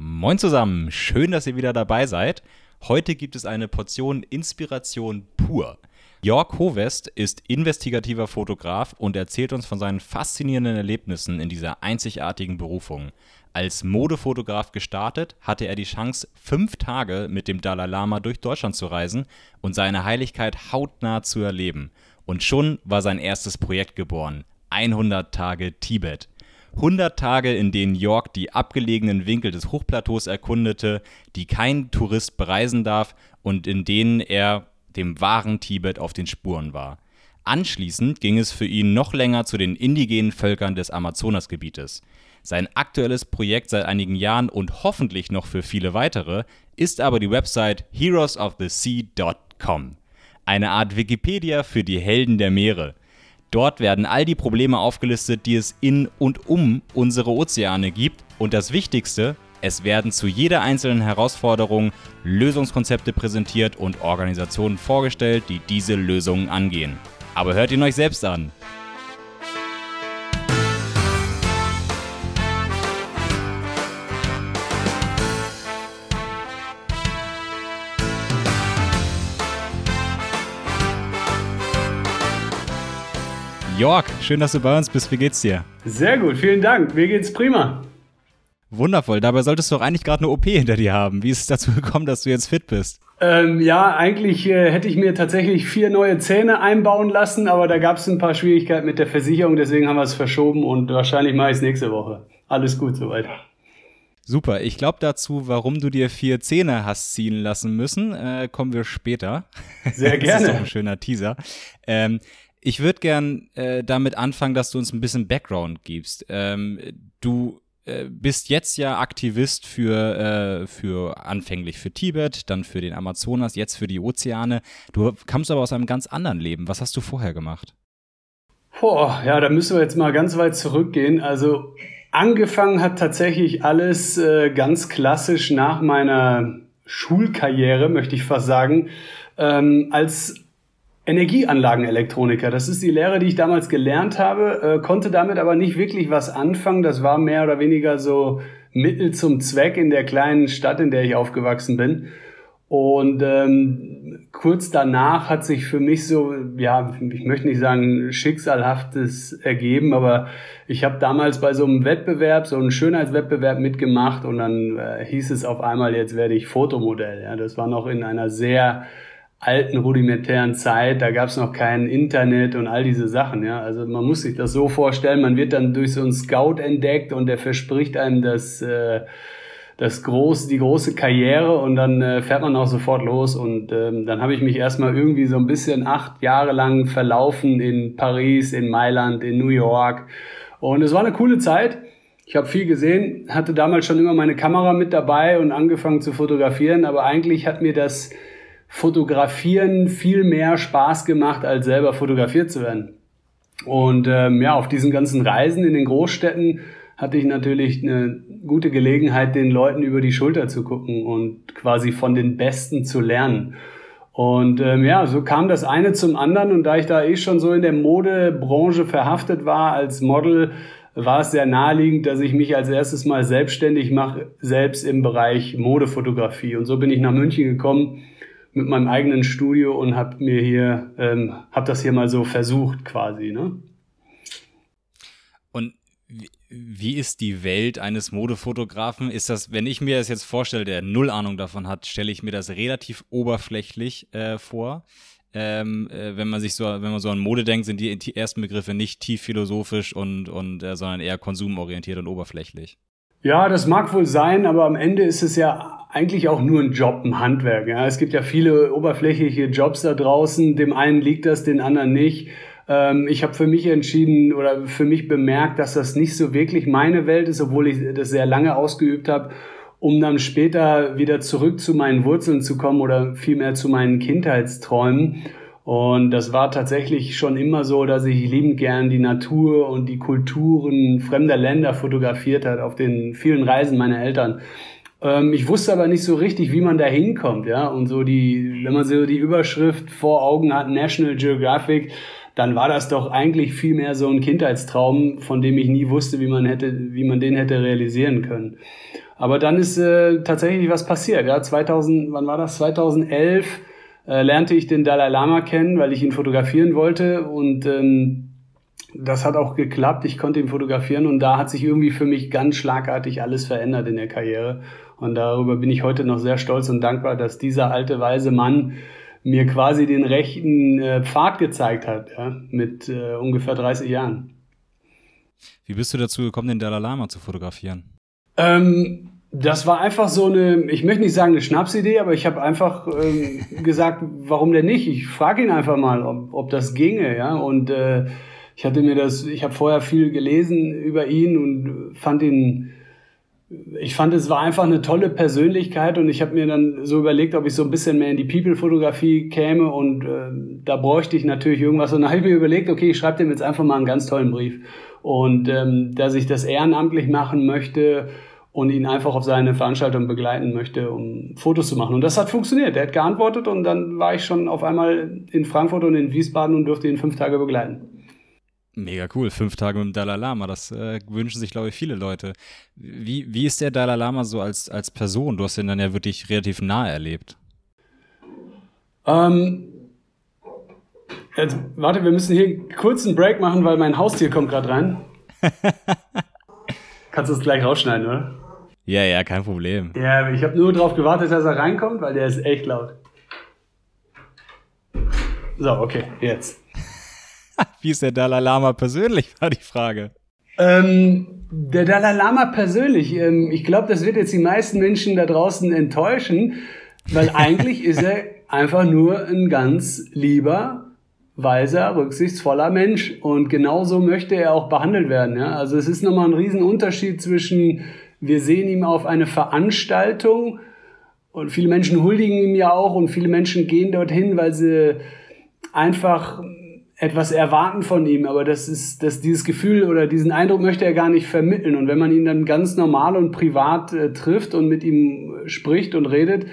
Moin zusammen, schön, dass ihr wieder dabei seid. Heute gibt es eine Portion Inspiration pur. Jörg Hovest ist investigativer Fotograf und erzählt uns von seinen faszinierenden Erlebnissen in dieser einzigartigen Berufung. Als Modefotograf gestartet, hatte er die Chance, fünf Tage mit dem Dalai Lama durch Deutschland zu reisen und seine Heiligkeit hautnah zu erleben. Und schon war sein erstes Projekt geboren: 100 Tage Tibet. 100 Tage, in denen York die abgelegenen Winkel des Hochplateaus erkundete, die kein Tourist bereisen darf und in denen er dem wahren Tibet auf den Spuren war. Anschließend ging es für ihn noch länger zu den indigenen Völkern des Amazonasgebietes. Sein aktuelles Projekt seit einigen Jahren und hoffentlich noch für viele weitere ist aber die Website heroesofthesea.com. Eine Art Wikipedia für die Helden der Meere – Dort werden all die Probleme aufgelistet, die es in und um unsere Ozeane gibt. Und das Wichtigste, es werden zu jeder einzelnen Herausforderung Lösungskonzepte präsentiert und Organisationen vorgestellt, die diese Lösungen angehen. Aber hört ihn euch selbst an. Jörg, schön, dass du bei uns bist. Wie geht's dir? Sehr gut, vielen Dank. Mir geht's prima. Wundervoll. Dabei solltest du doch eigentlich gerade eine OP hinter dir haben. Wie ist es dazu gekommen, dass du jetzt fit bist? Ähm, ja, eigentlich äh, hätte ich mir tatsächlich vier neue Zähne einbauen lassen, aber da gab es ein paar Schwierigkeiten mit der Versicherung, deswegen haben wir es verschoben und wahrscheinlich mache ich es nächste Woche. Alles gut soweit. Super. Ich glaube dazu, warum du dir vier Zähne hast ziehen lassen müssen, äh, kommen wir später. Sehr gerne. das ist doch ein schöner Teaser. Ähm, ich würde gern äh, damit anfangen, dass du uns ein bisschen Background gibst. Ähm, du äh, bist jetzt ja Aktivist für, äh, für anfänglich für Tibet, dann für den Amazonas, jetzt für die Ozeane. Du kamst aber aus einem ganz anderen Leben. Was hast du vorher gemacht? Boah, ja, da müssen wir jetzt mal ganz weit zurückgehen. Also angefangen hat tatsächlich alles äh, ganz klassisch nach meiner Schulkarriere, möchte ich fast sagen, ähm, als Energieanlagenelektroniker. Das ist die Lehre, die ich damals gelernt habe, äh, konnte damit aber nicht wirklich was anfangen. Das war mehr oder weniger so Mittel zum Zweck in der kleinen Stadt, in der ich aufgewachsen bin. Und ähm, kurz danach hat sich für mich so, ja, ich möchte nicht sagen schicksalhaftes ergeben, aber ich habe damals bei so einem Wettbewerb, so einem Schönheitswettbewerb mitgemacht und dann äh, hieß es auf einmal, jetzt werde ich Fotomodell. Ja, das war noch in einer sehr alten rudimentären Zeit, da gab es noch kein Internet und all diese Sachen, ja. Also man muss sich das so vorstellen, man wird dann durch so einen Scout entdeckt und der verspricht einem das, äh, das große, die große Karriere und dann äh, fährt man auch sofort los und ähm, dann habe ich mich erstmal irgendwie so ein bisschen acht Jahre lang verlaufen in Paris, in Mailand, in New York und es war eine coole Zeit. Ich habe viel gesehen, hatte damals schon immer meine Kamera mit dabei und angefangen zu fotografieren, aber eigentlich hat mir das Fotografieren viel mehr Spaß gemacht, als selber fotografiert zu werden. Und ähm, ja, auf diesen ganzen Reisen in den Großstädten hatte ich natürlich eine gute Gelegenheit, den Leuten über die Schulter zu gucken und quasi von den Besten zu lernen. Und ähm, ja, so kam das eine zum anderen. Und da ich da eh schon so in der Modebranche verhaftet war als Model, war es sehr naheliegend, dass ich mich als erstes mal selbstständig mache, selbst im Bereich Modefotografie. Und so bin ich nach München gekommen mit meinem eigenen Studio und habe mir hier, ähm, habe das hier mal so versucht quasi, ne? Und wie, ist die Welt eines Modefotografen? Ist das, wenn ich mir das jetzt vorstelle, der null Ahnung davon hat, stelle ich mir das relativ oberflächlich äh, vor. Ähm, äh, wenn man sich so, wenn man so an Mode denkt, sind die, die ersten Begriffe nicht tief philosophisch und, und äh, sondern eher konsumorientiert und oberflächlich. Ja, das mag wohl sein, aber am Ende ist es ja eigentlich auch nur ein Job, ein Handwerk. Ja. Es gibt ja viele oberflächliche Jobs da draußen. Dem einen liegt das, den anderen nicht. Ähm, ich habe für mich entschieden oder für mich bemerkt, dass das nicht so wirklich meine Welt ist, obwohl ich das sehr lange ausgeübt habe, um dann später wieder zurück zu meinen Wurzeln zu kommen oder vielmehr zu meinen Kindheitsträumen. Und das war tatsächlich schon immer so, dass ich liebend gern die Natur und die Kulturen fremder Länder fotografiert hat auf den vielen Reisen meiner Eltern. Ähm, ich wusste aber nicht so richtig, wie man da hinkommt, ja. Und so die, wenn man so die Überschrift vor Augen hat, National Geographic, dann war das doch eigentlich viel mehr so ein Kindheitstraum, von dem ich nie wusste, wie man hätte, wie man den hätte realisieren können. Aber dann ist äh, tatsächlich was passiert. Ja, 2000, wann war das? 2011 äh, lernte ich den Dalai Lama kennen, weil ich ihn fotografieren wollte und ähm, das hat auch geklappt. Ich konnte ihn fotografieren und da hat sich irgendwie für mich ganz schlagartig alles verändert in der Karriere. Und darüber bin ich heute noch sehr stolz und dankbar, dass dieser alte weise Mann mir quasi den rechten äh, Pfad gezeigt hat, ja, mit äh, ungefähr 30 Jahren. Wie bist du dazu gekommen, den Dalai Lama zu fotografieren? Ähm, das war einfach so eine, ich möchte nicht sagen eine Schnapsidee, aber ich habe einfach ähm, gesagt, warum denn nicht? Ich frage ihn einfach mal, ob, ob das ginge, ja. Und äh, ich hatte mir das, ich habe vorher viel gelesen über ihn und fand ihn, ich fand es war einfach eine tolle Persönlichkeit und ich habe mir dann so überlegt, ob ich so ein bisschen mehr in die People-Fotografie käme und äh, da bräuchte ich natürlich irgendwas und dann habe ich mir überlegt, okay, ich schreibe dem jetzt einfach mal einen ganz tollen Brief und ähm, dass ich das ehrenamtlich machen möchte und ihn einfach auf seine Veranstaltung begleiten möchte, um Fotos zu machen. Und das hat funktioniert. Er hat geantwortet und dann war ich schon auf einmal in Frankfurt und in Wiesbaden und durfte ihn fünf Tage begleiten. Mega cool, fünf Tage mit dem Dalai Lama, das äh, wünschen sich, glaube ich, viele Leute. Wie, wie ist der Dalai Lama so als, als Person? Du hast ihn dann ja wirklich relativ nahe erlebt. Ähm, jetzt, warte, wir müssen hier kurz einen Break machen, weil mein Haustier kommt gerade rein. Kannst du es gleich rausschneiden, oder? Ja, ja, kein Problem. Ja, ich habe nur darauf gewartet, dass er reinkommt, weil der ist echt laut. So, okay, jetzt. Wie ist der Dalai Lama persönlich, war die Frage. Ähm, der Dalai Lama persönlich, ähm, ich glaube, das wird jetzt die meisten Menschen da draußen enttäuschen, weil eigentlich ist er einfach nur ein ganz lieber, weiser, rücksichtsvoller Mensch. Und genauso möchte er auch behandelt werden. Ja? Also es ist nochmal ein Riesenunterschied zwischen, wir sehen ihm auf eine Veranstaltung und viele Menschen huldigen ihm ja auch und viele Menschen gehen dorthin, weil sie einfach etwas erwarten von ihm, aber das ist, dass dieses Gefühl oder diesen Eindruck möchte er gar nicht vermitteln. Und wenn man ihn dann ganz normal und privat äh, trifft und mit ihm spricht und redet,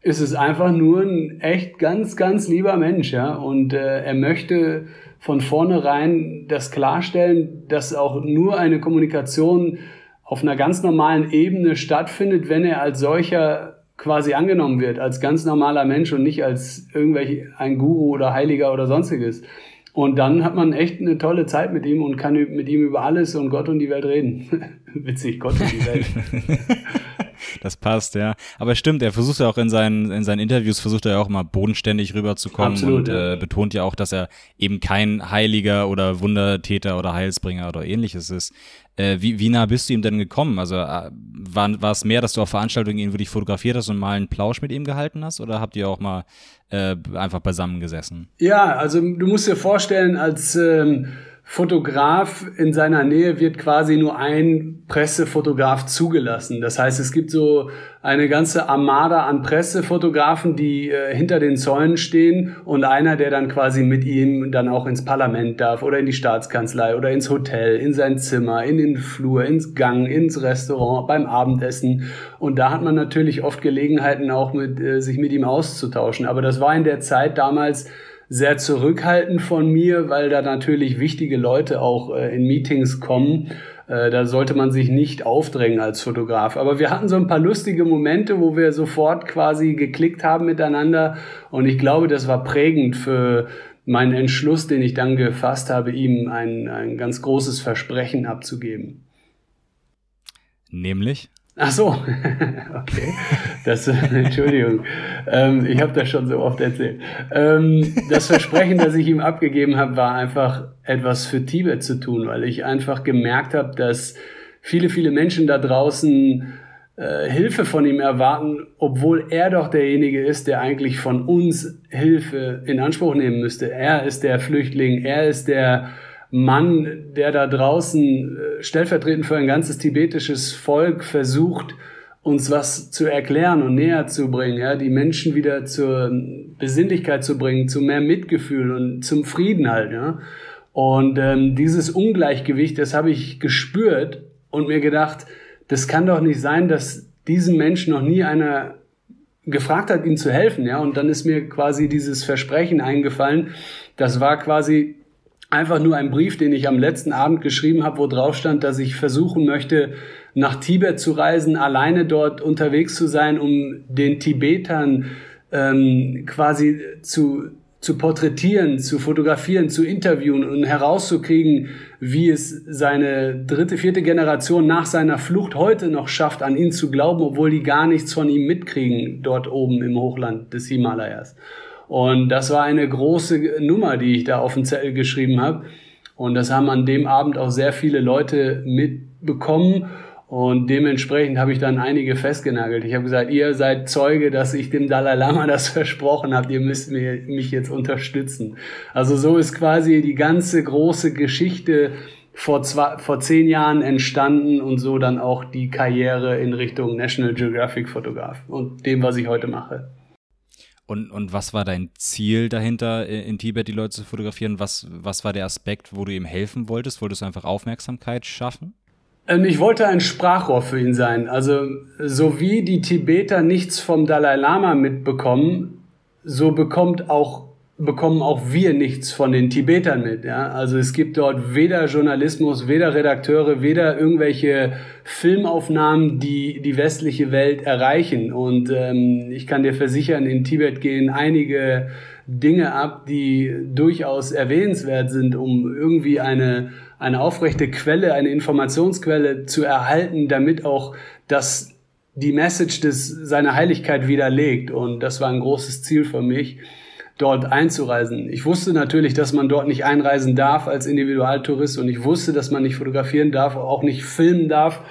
ist es einfach nur ein echt ganz, ganz lieber Mensch, ja. Und äh, er möchte von vornherein das klarstellen, dass auch nur eine Kommunikation auf einer ganz normalen Ebene stattfindet, wenn er als solcher quasi angenommen wird, als ganz normaler Mensch und nicht als irgendwelche ein Guru oder Heiliger oder sonstiges. Und dann hat man echt eine tolle Zeit mit ihm und kann mit ihm über alles und Gott und die Welt reden. Witzig, Gott und die Welt. das passt, ja. Aber stimmt, er versucht ja auch in seinen, in seinen Interviews, versucht er ja auch mal bodenständig rüberzukommen Absolut, und ja. äh, betont ja auch, dass er eben kein Heiliger oder Wundertäter oder Heilsbringer oder ähnliches ist. Äh, wie, wie nah bist du ihm denn gekommen? Also äh, war, war es mehr, dass du auf Veranstaltungen ihn wirklich fotografiert hast und mal einen Plausch mit ihm gehalten hast? Oder habt ihr auch mal äh, einfach beisammen gesessen? Ja, also du musst dir vorstellen, als ähm, Fotograf in seiner Nähe wird quasi nur ein Pressefotograf zugelassen. Das heißt, es gibt so eine ganze Armada an Pressefotografen, die äh, hinter den Zäunen stehen und einer, der dann quasi mit ihm dann auch ins Parlament darf oder in die Staatskanzlei oder ins Hotel, in sein Zimmer, in den Flur, ins Gang, ins Restaurant, beim Abendessen. Und da hat man natürlich oft Gelegenheiten auch mit, äh, sich mit ihm auszutauschen. Aber das war in der Zeit damals sehr zurückhaltend von mir, weil da natürlich wichtige Leute auch äh, in Meetings kommen. Äh, da sollte man sich nicht aufdrängen als Fotograf. Aber wir hatten so ein paar lustige Momente, wo wir sofort quasi geklickt haben miteinander. Und ich glaube, das war prägend für meinen Entschluss, den ich dann gefasst habe, ihm ein, ein ganz großes Versprechen abzugeben. Nämlich? Ach so, okay. Das, Entschuldigung, ähm, ich habe das schon so oft erzählt. Ähm, das Versprechen, das ich ihm abgegeben habe, war einfach etwas für Tibet zu tun, weil ich einfach gemerkt habe, dass viele, viele Menschen da draußen äh, Hilfe von ihm erwarten, obwohl er doch derjenige ist, der eigentlich von uns Hilfe in Anspruch nehmen müsste. Er ist der Flüchtling, er ist der Mann, der da draußen äh, stellvertretend für ein ganzes tibetisches Volk versucht, uns was zu erklären und näher zu bringen, ja, die Menschen wieder zur Besinnlichkeit zu bringen, zu mehr Mitgefühl und zum Frieden halt, ja. Und ähm, dieses Ungleichgewicht, das habe ich gespürt und mir gedacht, das kann doch nicht sein, dass diesem Menschen noch nie einer gefragt hat, ihm zu helfen, ja. Und dann ist mir quasi dieses Versprechen eingefallen. Das war quasi einfach nur ein Brief, den ich am letzten Abend geschrieben habe, wo drauf stand, dass ich versuchen möchte, nach Tibet zu reisen, alleine dort unterwegs zu sein, um den Tibetern ähm, quasi zu, zu porträtieren, zu fotografieren, zu interviewen und herauszukriegen, wie es seine dritte, vierte Generation nach seiner Flucht heute noch schafft, an ihn zu glauben, obwohl die gar nichts von ihm mitkriegen, dort oben im Hochland des Himalayas. Und das war eine große Nummer, die ich da auf den Zettel geschrieben habe. Und das haben an dem Abend auch sehr viele Leute mitbekommen. Und dementsprechend habe ich dann einige festgenagelt. Ich habe gesagt, ihr seid Zeuge, dass ich dem Dalai Lama das versprochen habe. Ihr müsst mir, mich jetzt unterstützen. Also so ist quasi die ganze große Geschichte vor, zwei, vor zehn Jahren entstanden und so dann auch die Karriere in Richtung National Geographic Fotograf und dem, was ich heute mache. Und, und was war dein Ziel dahinter, in Tibet die Leute zu fotografieren? Was, was war der Aspekt, wo du ihm helfen wolltest? Wolltest du einfach Aufmerksamkeit schaffen? Ähm, ich wollte ein Sprachrohr für ihn sein. Also, so wie die Tibeter nichts vom Dalai Lama mitbekommen, so bekommt auch bekommen auch wir nichts von den Tibetern mit. Ja? Also es gibt dort weder Journalismus, weder Redakteure, weder irgendwelche Filmaufnahmen, die die westliche Welt erreichen. Und ähm, ich kann dir versichern, in Tibet gehen einige Dinge ab, die durchaus erwähnenswert sind, um irgendwie eine, eine aufrechte Quelle, eine Informationsquelle zu erhalten, damit auch das die Message des seiner Heiligkeit widerlegt. Und das war ein großes Ziel für mich dort einzureisen. Ich wusste natürlich, dass man dort nicht einreisen darf als Individualtourist und ich wusste, dass man nicht fotografieren darf, auch nicht filmen darf.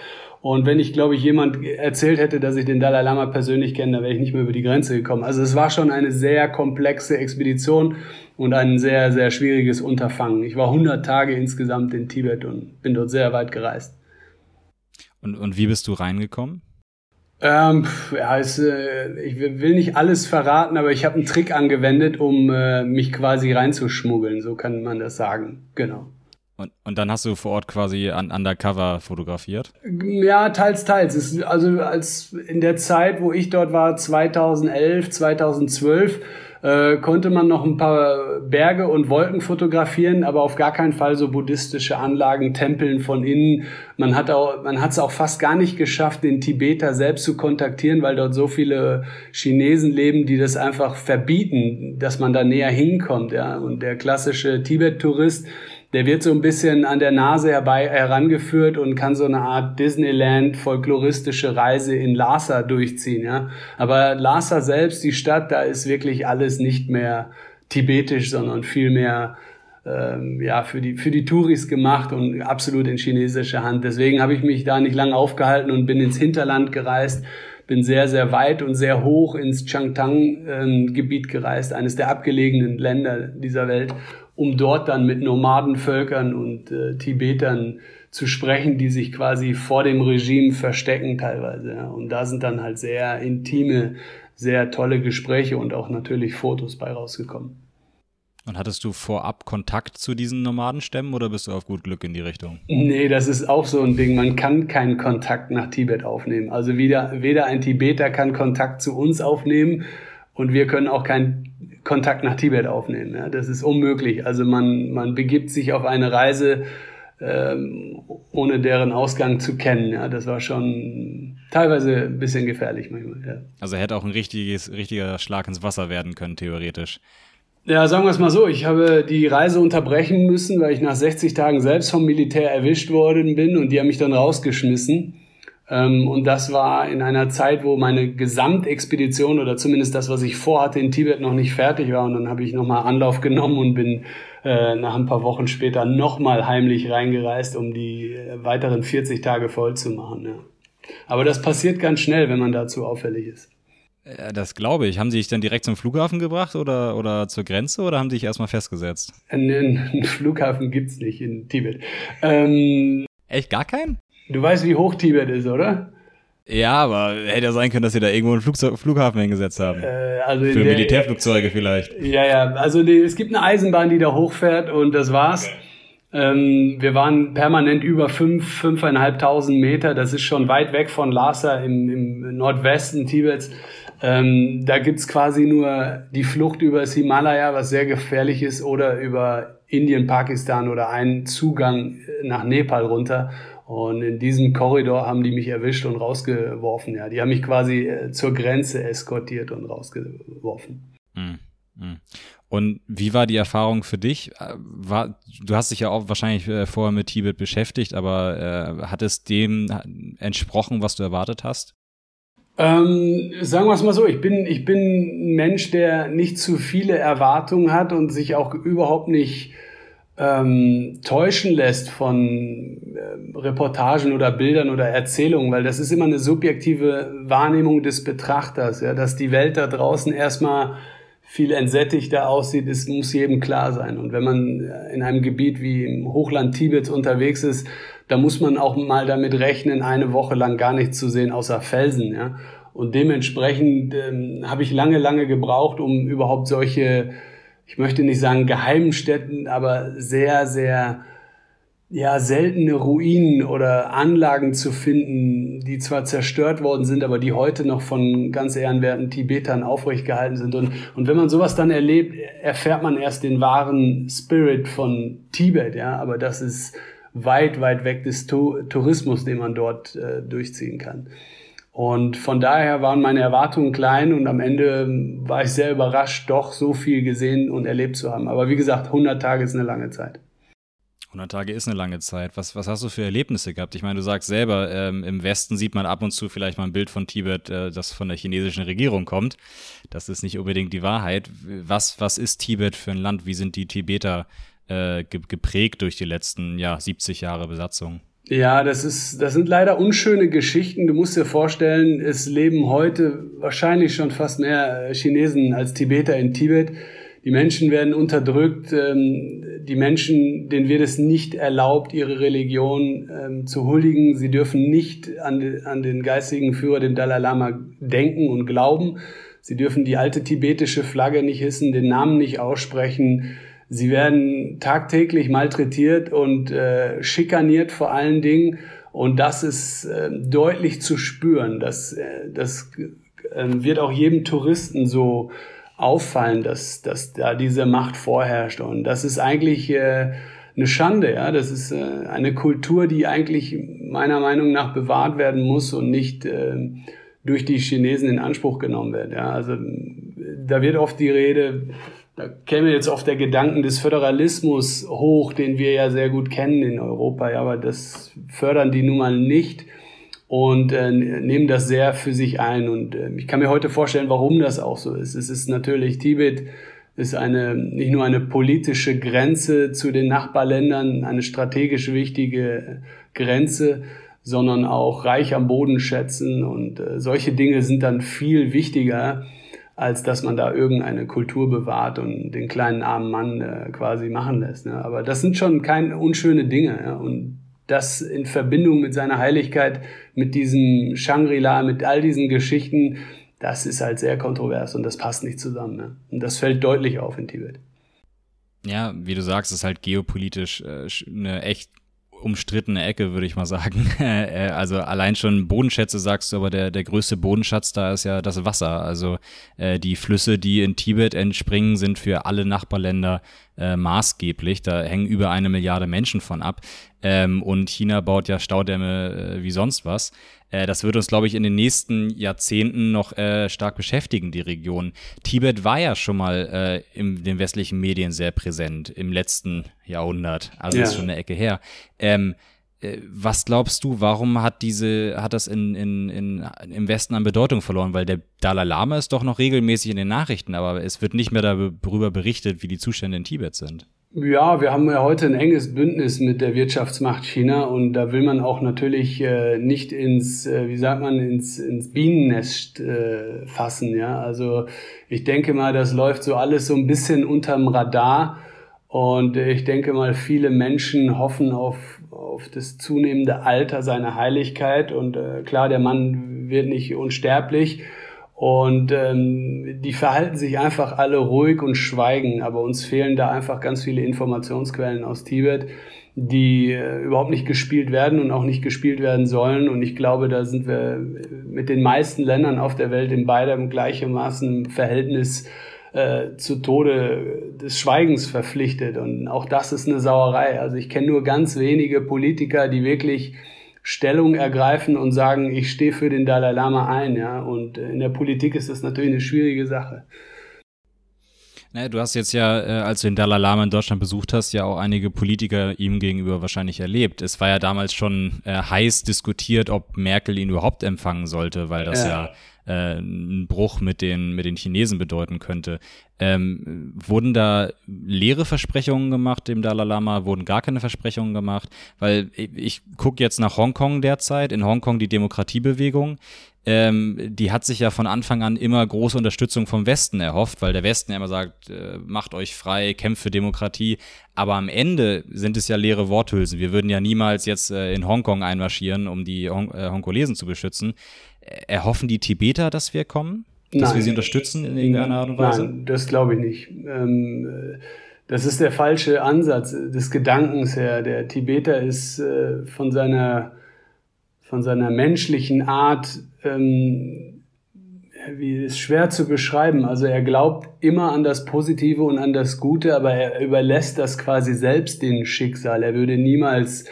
Und wenn ich, glaube ich, jemand erzählt hätte, dass ich den Dalai Lama persönlich kenne, dann wäre ich nicht mehr über die Grenze gekommen. Also es war schon eine sehr komplexe Expedition und ein sehr, sehr schwieriges Unterfangen. Ich war 100 Tage insgesamt in Tibet und bin dort sehr weit gereist. Und, und wie bist du reingekommen? Ähm, ja, es, äh, ich will nicht alles verraten, aber ich habe einen Trick angewendet, um äh, mich quasi reinzuschmuggeln, so kann man das sagen. Genau. Und, und dann hast du vor Ort quasi an, undercover fotografiert? Ja, teils, teils. Es, also als in der Zeit, wo ich dort war, 2011, 2012, äh, konnte man noch ein paar Berge und Wolken fotografieren, aber auf gar keinen Fall so buddhistische Anlagen, Tempeln von innen. Man hat auch, man hat es auch fast gar nicht geschafft, den Tibeter selbst zu kontaktieren, weil dort so viele Chinesen leben, die das einfach verbieten, dass man da näher hinkommt. Ja, und der klassische Tibet-Tourist der wird so ein bisschen an der Nase herbei herangeführt und kann so eine Art Disneyland folkloristische Reise in Lhasa durchziehen, ja. Aber Lhasa selbst, die Stadt, da ist wirklich alles nicht mehr tibetisch, sondern viel mehr ähm, ja, für die, für die Touris gemacht und absolut in chinesischer Hand. Deswegen habe ich mich da nicht lange aufgehalten und bin ins Hinterland gereist, bin sehr, sehr weit und sehr hoch ins Changtang-Gebiet ähm, gereist, eines der abgelegenen Länder dieser Welt um dort dann mit Nomadenvölkern und äh, Tibetern zu sprechen, die sich quasi vor dem Regime verstecken teilweise. Ja. Und da sind dann halt sehr intime, sehr tolle Gespräche und auch natürlich Fotos bei rausgekommen. Und hattest du vorab Kontakt zu diesen Nomadenstämmen oder bist du auf gut Glück in die Richtung? Nee, das ist auch so ein Ding. Man kann keinen Kontakt nach Tibet aufnehmen. Also weder, weder ein Tibeter kann Kontakt zu uns aufnehmen und wir können auch keinen Kontakt nach Tibet aufnehmen. Ja? Das ist unmöglich. Also man, man begibt sich auf eine Reise, ähm, ohne deren Ausgang zu kennen. Ja? Das war schon teilweise ein bisschen gefährlich manchmal. Ja. Also hätte auch ein richtiges, richtiger Schlag ins Wasser werden können, theoretisch. Ja, sagen wir es mal so, ich habe die Reise unterbrechen müssen, weil ich nach 60 Tagen selbst vom Militär erwischt worden bin und die haben mich dann rausgeschmissen. Ähm, und das war in einer Zeit, wo meine Gesamtexpedition oder zumindest das, was ich vorhatte in Tibet, noch nicht fertig war. Und dann habe ich nochmal Anlauf genommen und bin äh, nach ein paar Wochen später nochmal heimlich reingereist, um die äh, weiteren 40 Tage voll zu machen. Ja. Aber das passiert ganz schnell, wenn man dazu auffällig ist. Ja, das glaube ich. Haben Sie dich dann direkt zum Flughafen gebracht oder, oder zur Grenze oder haben Sie dich erstmal festgesetzt? Einen, Flughafen gibt's nicht in Tibet. Ähm, Echt gar keinen? Du weißt, wie hoch Tibet ist, oder? Ja, aber hätte ja sein können, dass sie da irgendwo einen Flugzeug, Flughafen hingesetzt haben. Äh, also Für der, Militärflugzeuge vielleicht. Ja, ja. Also die, es gibt eine Eisenbahn, die da hochfährt und das war's. Okay. Ähm, wir waren permanent über fünf, fünfeinhalbtausend Meter. Das ist schon weit weg von Lhasa im, im Nordwesten Tibets. Ähm, da gibt's quasi nur die Flucht über das Himalaya, was sehr gefährlich ist, oder über Indien, Pakistan oder einen Zugang nach Nepal runter. Und in diesem Korridor haben die mich erwischt und rausgeworfen. Ja, die haben mich quasi äh, zur Grenze eskortiert und rausgeworfen. Mhm. mhm. Und wie war die Erfahrung für dich? Äh, war, du hast dich ja auch wahrscheinlich äh, vorher mit Tibet beschäftigt, aber äh, hat es dem entsprochen, was du erwartet hast? Ähm, sagen wir es mal so, ich bin, ich bin ein Mensch, der nicht zu viele Erwartungen hat und sich auch überhaupt nicht ähm, täuschen lässt von äh, Reportagen oder Bildern oder Erzählungen, weil das ist immer eine subjektive Wahrnehmung des Betrachters, ja, dass die Welt da draußen erstmal viel entsättigter aussieht, ist, muss jedem klar sein. Und wenn man in einem Gebiet wie im Hochland Tibets unterwegs ist, da muss man auch mal damit rechnen, eine Woche lang gar nichts zu sehen außer Felsen, ja. Und dementsprechend ähm, habe ich lange, lange gebraucht, um überhaupt solche ich möchte nicht sagen geheimen Städten, aber sehr, sehr ja, seltene Ruinen oder Anlagen zu finden, die zwar zerstört worden sind, aber die heute noch von ganz ehrenwerten Tibetern aufrecht gehalten sind. Und, und wenn man sowas dann erlebt, erfährt man erst den wahren Spirit von Tibet, ja. Aber das ist weit, weit weg des Tourismus, den man dort äh, durchziehen kann. Und von daher waren meine Erwartungen klein und am Ende war ich sehr überrascht, doch so viel gesehen und erlebt zu haben. Aber wie gesagt, 100 Tage ist eine lange Zeit. 100 Tage ist eine lange Zeit. Was, was hast du für Erlebnisse gehabt? Ich meine, du sagst selber, ähm, im Westen sieht man ab und zu vielleicht mal ein Bild von Tibet, äh, das von der chinesischen Regierung kommt. Das ist nicht unbedingt die Wahrheit. Was, was ist Tibet für ein Land? Wie sind die Tibeter äh, geprägt durch die letzten ja, 70 Jahre Besatzung? Ja, das ist, das sind leider unschöne Geschichten. Du musst dir vorstellen, es leben heute wahrscheinlich schon fast mehr Chinesen als Tibeter in Tibet. Die Menschen werden unterdrückt. Ähm, die Menschen, denen wird es nicht erlaubt, ihre Religion ähm, zu huldigen. Sie dürfen nicht an, den geistigen Führer, dem Dalai Lama, denken und glauben. Sie dürfen die alte tibetische Flagge nicht hissen, den Namen nicht aussprechen. Sie werden tagtäglich malträtiert und äh, schikaniert vor allen Dingen. Und das ist äh, deutlich zu spüren. Das, äh, das äh, wird auch jedem Touristen so auffallen, dass, dass da diese Macht vorherrscht. Und das ist eigentlich äh, eine Schande. Ja? Das ist äh, eine Kultur, die eigentlich meiner Meinung nach bewahrt werden muss und nicht äh, durch die Chinesen in Anspruch genommen wird. Ja? Also da wird oft die Rede da käme jetzt oft der Gedanken des Föderalismus hoch, den wir ja sehr gut kennen in Europa, ja, aber das fördern die nun mal nicht und äh, nehmen das sehr für sich ein. Und äh, ich kann mir heute vorstellen, warum das auch so ist. Es ist natürlich Tibet ist eine nicht nur eine politische Grenze zu den Nachbarländern, eine strategisch wichtige Grenze, sondern auch reich am Bodenschätzen und äh, solche Dinge sind dann viel wichtiger als dass man da irgendeine Kultur bewahrt und den kleinen armen Mann äh, quasi machen lässt. Ne? Aber das sind schon keine unschöne Dinge. Ja? Und das in Verbindung mit seiner Heiligkeit, mit diesem Shangri-La, mit all diesen Geschichten, das ist halt sehr kontrovers und das passt nicht zusammen. Ne? Und das fällt deutlich auf in Tibet. Ja, wie du sagst, ist halt geopolitisch äh, eine echt umstrittene Ecke, würde ich mal sagen. Äh, also allein schon Bodenschätze sagst du, aber der, der größte Bodenschatz da ist ja das Wasser. Also äh, die Flüsse, die in Tibet entspringen, sind für alle Nachbarländer äh, maßgeblich. Da hängen über eine Milliarde Menschen von ab. Ähm, und China baut ja Staudämme äh, wie sonst was. Äh, das wird uns, glaube ich, in den nächsten Jahrzehnten noch äh, stark beschäftigen, die Region. Tibet war ja schon mal äh, in den westlichen Medien sehr präsent im letzten Jahrhundert. Also ja. ist schon eine Ecke her. Ähm, äh, was glaubst du, warum hat diese, hat das in, in, in, im Westen an Bedeutung verloren? Weil der Dalai Lama ist doch noch regelmäßig in den Nachrichten, aber es wird nicht mehr darüber berichtet, wie die Zustände in Tibet sind. Ja, wir haben ja heute ein enges Bündnis mit der Wirtschaftsmacht China und da will man auch natürlich äh, nicht ins, äh, wie sagt man, ins, ins Bienennest äh, fassen. Ja, also ich denke mal, das läuft so alles so ein bisschen unterm Radar und ich denke mal, viele Menschen hoffen auf, auf das zunehmende Alter seiner Heiligkeit. Und äh, klar, der Mann wird nicht unsterblich. Und ähm, die verhalten sich einfach alle ruhig und schweigen, aber uns fehlen da einfach ganz viele Informationsquellen aus Tibet, die äh, überhaupt nicht gespielt werden und auch nicht gespielt werden sollen. Und ich glaube, da sind wir mit den meisten Ländern auf der Welt in beidem gleichermaßen im Verhältnis äh, zu Tode des Schweigens verpflichtet. Und auch das ist eine Sauerei. Also ich kenne nur ganz wenige Politiker, die wirklich Stellung ergreifen und sagen, ich stehe für den Dalai Lama ein. Ja? Und in der Politik ist das natürlich eine schwierige Sache. Naja, du hast jetzt ja, äh, als du den Dalai Lama in Deutschland besucht hast, ja auch einige Politiker ihm gegenüber wahrscheinlich erlebt. Es war ja damals schon äh, heiß diskutiert, ob Merkel ihn überhaupt empfangen sollte, weil das ja, ja äh, einen Bruch mit den, mit den Chinesen bedeuten könnte. Ähm, wurden da leere Versprechungen gemacht dem Dalai Lama? Wurden gar keine Versprechungen gemacht? Weil ich, ich gucke jetzt nach Hongkong derzeit, in Hongkong die Demokratiebewegung ähm, die hat sich ja von Anfang an immer große Unterstützung vom Westen erhofft, weil der Westen ja immer sagt, äh, macht euch frei, kämpft für Demokratie. Aber am Ende sind es ja leere Worthülsen. Wir würden ja niemals jetzt äh, in Hongkong einmarschieren, um die Hong äh, Hongkolesen zu beschützen. Erhoffen die Tibeter, dass wir kommen? Dass Nein. wir sie unterstützen in irgendeiner Art und Weise? Nein, das glaube ich nicht. Ähm, das ist der falsche Ansatz des Gedankens her. Der Tibeter ist äh, von seiner von seiner menschlichen Art, ähm, wie ist schwer zu beschreiben. Also er glaubt immer an das Positive und an das Gute, aber er überlässt das quasi selbst den Schicksal. Er würde niemals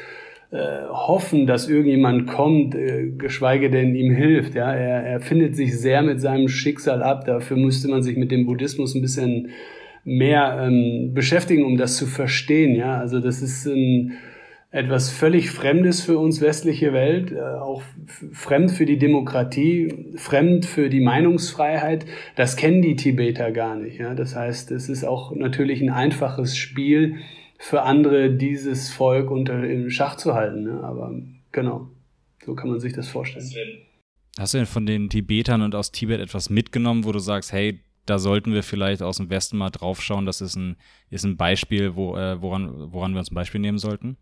hoffen, dass irgendjemand kommt, äh, geschweige denn ihm hilft. Ja, er, er findet sich sehr mit seinem Schicksal ab. Dafür müsste man sich mit dem Buddhismus ein bisschen mehr ähm, beschäftigen, um das zu verstehen. Ja, also das ist ein etwas völlig Fremdes für uns westliche Welt, äh, auch fremd für die Demokratie, fremd für die Meinungsfreiheit. Das kennen die Tibeter gar nicht. Ja? Das heißt, es ist auch natürlich ein einfaches Spiel für andere, dieses Volk unter im Schach zu halten. Ne? Aber genau, so kann man sich das vorstellen. Hast du denn von den Tibetern und aus Tibet etwas mitgenommen, wo du sagst, hey, da sollten wir vielleicht aus dem Westen mal draufschauen. Das ist ein, ist ein Beispiel, wo, äh, woran, woran wir uns ein Beispiel nehmen sollten?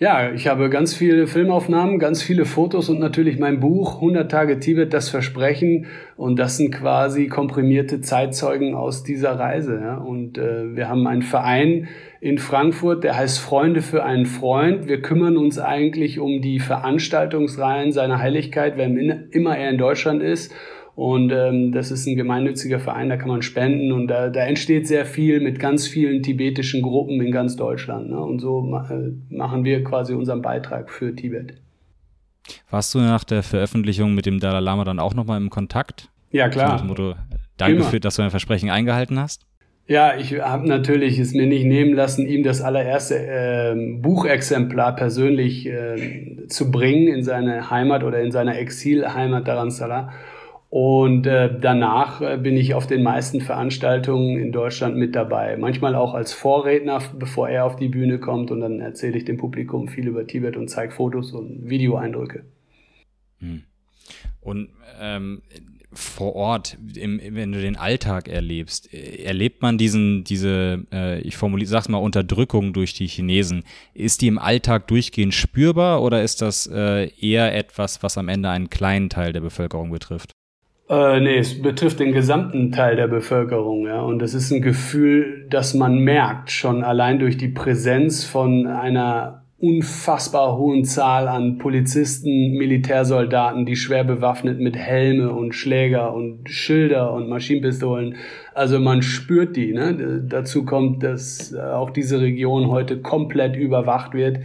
Ja, ich habe ganz viele Filmaufnahmen, ganz viele Fotos und natürlich mein Buch 100 Tage Tibet, das Versprechen. Und das sind quasi komprimierte Zeitzeugen aus dieser Reise. Und äh, wir haben einen Verein in Frankfurt, der heißt Freunde für einen Freund. Wir kümmern uns eigentlich um die Veranstaltungsreihen seiner Heiligkeit, wer immer er in Deutschland ist. Und ähm, das ist ein gemeinnütziger Verein, da kann man spenden und da, da entsteht sehr viel mit ganz vielen tibetischen Gruppen in ganz Deutschland. Ne? Und so ma äh, machen wir quasi unseren Beitrag für Tibet. Warst du nach der Veröffentlichung mit dem Dalai Lama dann auch nochmal im Kontakt? Ja, klar. Motto, danke für, dass du dein Versprechen eingehalten hast. Ja, ich habe natürlich es mir nicht nehmen lassen, ihm das allererste äh, Buchexemplar persönlich äh, zu bringen in seine Heimat oder in seine Exilheimat Dharamsala. Und äh, danach äh, bin ich auf den meisten Veranstaltungen in Deutschland mit dabei. Manchmal auch als Vorredner, bevor er auf die Bühne kommt. Und dann erzähle ich dem Publikum viel über Tibet und zeige Fotos und Videoeindrücke. Hm. Und ähm, vor Ort, im, wenn du den Alltag erlebst, erlebt man diesen, diese, äh, ich formuliere, sag's mal, Unterdrückung durch die Chinesen. Ist die im Alltag durchgehend spürbar oder ist das äh, eher etwas, was am Ende einen kleinen Teil der Bevölkerung betrifft? Äh, nee, es betrifft den gesamten Teil der Bevölkerung, ja. Und es ist ein Gefühl, das man merkt, schon allein durch die Präsenz von einer unfassbar hohen Zahl an Polizisten, Militärsoldaten, die schwer bewaffnet mit Helme und Schläger und Schilder und Maschinenpistolen. Also man spürt die. Ne? Dazu kommt, dass auch diese Region heute komplett überwacht wird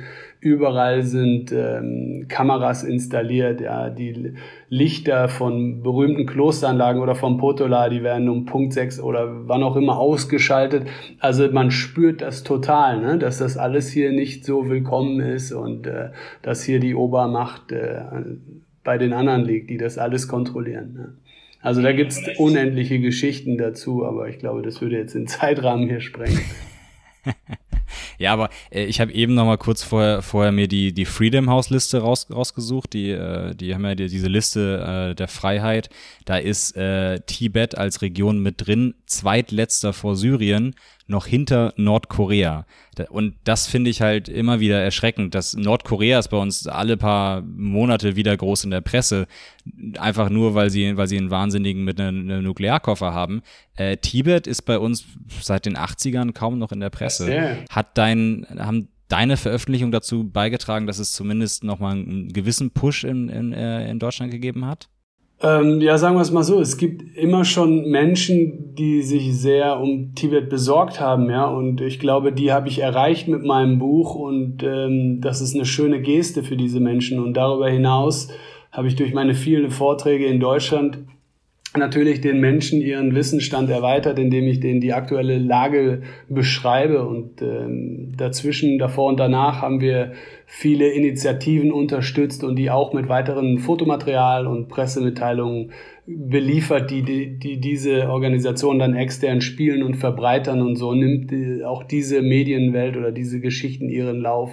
Überall sind ähm, Kameras installiert, ja, die Lichter von berühmten Klosteranlagen oder vom Potola, die werden um Punkt 6 oder wann auch immer ausgeschaltet. Also man spürt das total, ne, dass das alles hier nicht so willkommen ist und äh, dass hier die Obermacht äh, bei den anderen liegt, die das alles kontrollieren. Ne. Also da gibt's unendliche Geschichten dazu, aber ich glaube, das würde jetzt den Zeitrahmen hier sprengen. Ja, aber äh, ich habe eben noch mal kurz vorher, vorher mir die, die Freedom House Liste raus, rausgesucht. Die, äh, die haben ja die, diese Liste äh, der Freiheit. Da ist äh, Tibet als Region mit drin, zweitletzter vor Syrien noch hinter Nordkorea. Und das finde ich halt immer wieder erschreckend, dass Nordkorea ist bei uns alle paar Monate wieder groß in der Presse, einfach nur, weil sie, weil sie einen Wahnsinnigen mit einem, einem Nuklearkoffer haben. Äh, Tibet ist bei uns seit den 80ern kaum noch in der Presse. Hat dein, haben deine Veröffentlichung dazu beigetragen, dass es zumindest nochmal einen gewissen Push in, in, äh, in Deutschland gegeben hat? Ähm, ja, sagen wir es mal so, es gibt immer schon Menschen, die sich sehr um Tibet besorgt haben, ja, und ich glaube, die habe ich erreicht mit meinem Buch und ähm, das ist eine schöne Geste für diese Menschen und darüber hinaus habe ich durch meine vielen Vorträge in Deutschland natürlich den Menschen ihren Wissensstand erweitert, indem ich denen die aktuelle Lage beschreibe. Und ähm, dazwischen, davor und danach haben wir viele Initiativen unterstützt und die auch mit weiteren Fotomaterial und Pressemitteilungen beliefert, die, die, die diese Organisation dann extern spielen und verbreitern und so nimmt die, auch diese Medienwelt oder diese Geschichten ihren Lauf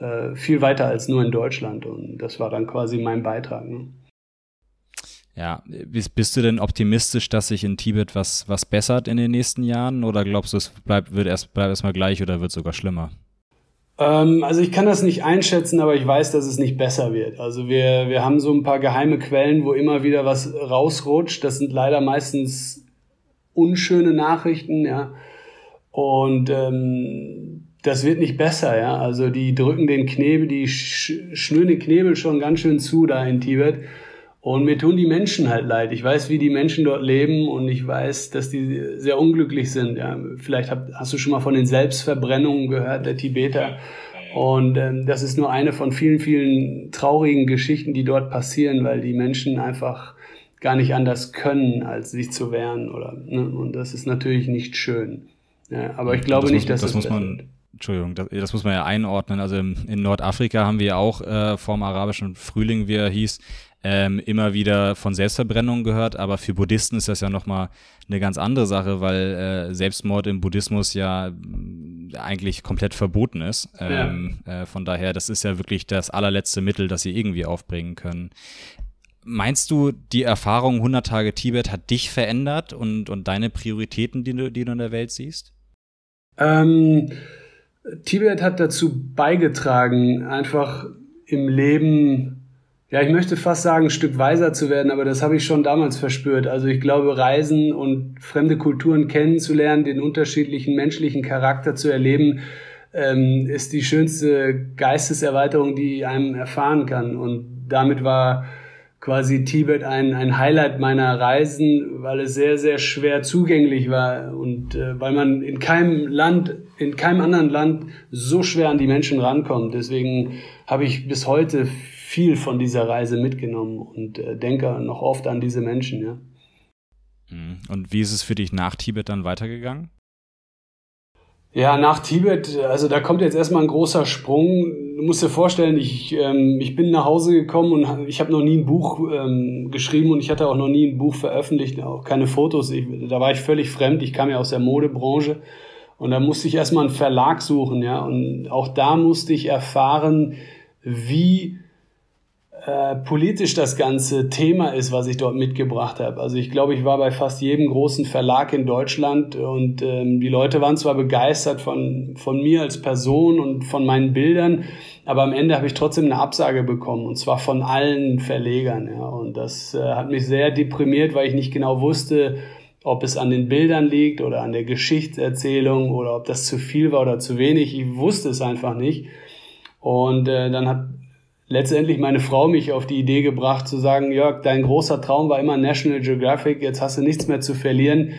äh, viel weiter als nur in Deutschland. Und das war dann quasi mein Beitrag. Ne? Ja, bist, bist du denn optimistisch, dass sich in Tibet was, was bessert in den nächsten Jahren oder glaubst du, es bleibt, wird erst, bleibt erstmal gleich oder wird sogar schlimmer? Ähm, also ich kann das nicht einschätzen, aber ich weiß, dass es nicht besser wird. Also wir, wir haben so ein paar geheime Quellen, wo immer wieder was rausrutscht. Das sind leider meistens unschöne Nachrichten, ja. Und ähm, das wird nicht besser, ja. Also die drücken den Knebel, die sch schnüren den Knebel schon ganz schön zu da in Tibet. Und mir tun die Menschen halt leid. Ich weiß, wie die Menschen dort leben und ich weiß, dass die sehr unglücklich sind. Ja, vielleicht hab, hast du schon mal von den Selbstverbrennungen gehört, der Tibeter. Und ähm, das ist nur eine von vielen, vielen traurigen Geschichten, die dort passieren, weil die Menschen einfach gar nicht anders können, als sich zu wehren. Oder, ne? Und das ist natürlich nicht schön. Ja, aber ich glaube das nicht, muss, dass das muss man. Entschuldigung, das, das, muss man ja einordnen. Also in Nordafrika haben wir auch äh, vor dem arabischen Frühling, wie er hieß, ähm, immer wieder von Selbstverbrennungen gehört, aber für Buddhisten ist das ja nochmal eine ganz andere Sache, weil äh, Selbstmord im Buddhismus ja äh, eigentlich komplett verboten ist. Ähm, ja. äh, von daher, das ist ja wirklich das allerletzte Mittel, das sie irgendwie aufbringen können. Meinst du, die Erfahrung 100 Tage Tibet hat dich verändert und, und deine Prioritäten, die du, die du in der Welt siehst? Ähm, Tibet hat dazu beigetragen, einfach im Leben ja, ich möchte fast sagen, ein Stück weiser zu werden, aber das habe ich schon damals verspürt. Also ich glaube, Reisen und fremde Kulturen kennenzulernen, den unterschiedlichen menschlichen Charakter zu erleben, ähm, ist die schönste Geisteserweiterung, die einem erfahren kann. Und damit war quasi Tibet ein, ein Highlight meiner Reisen, weil es sehr, sehr schwer zugänglich war und äh, weil man in keinem Land, in keinem anderen Land so schwer an die Menschen rankommt. Deswegen habe ich bis heute viel von dieser Reise mitgenommen und äh, denke noch oft an diese Menschen, ja. Mhm. Und wie ist es für dich nach Tibet dann weitergegangen? Ja, nach Tibet, also da kommt jetzt erstmal ein großer Sprung. Du musst dir vorstellen, ich, ähm, ich bin nach Hause gekommen und ich habe noch nie ein Buch ähm, geschrieben und ich hatte auch noch nie ein Buch veröffentlicht, auch keine Fotos. Ich, da war ich völlig fremd. Ich kam ja aus der Modebranche und da musste ich erstmal einen Verlag suchen, ja. Und auch da musste ich erfahren, wie äh, politisch das ganze Thema ist, was ich dort mitgebracht habe. Also ich glaube, ich war bei fast jedem großen Verlag in Deutschland und ähm, die Leute waren zwar begeistert von, von mir als Person und von meinen Bildern, aber am Ende habe ich trotzdem eine Absage bekommen und zwar von allen Verlegern. Ja. Und das äh, hat mich sehr deprimiert, weil ich nicht genau wusste, ob es an den Bildern liegt oder an der Geschichtserzählung oder ob das zu viel war oder zu wenig. Ich wusste es einfach nicht. Und äh, dann hat letztendlich meine Frau mich auf die Idee gebracht zu sagen, Jörg, dein großer Traum war immer National Geographic, jetzt hast du nichts mehr zu verlieren.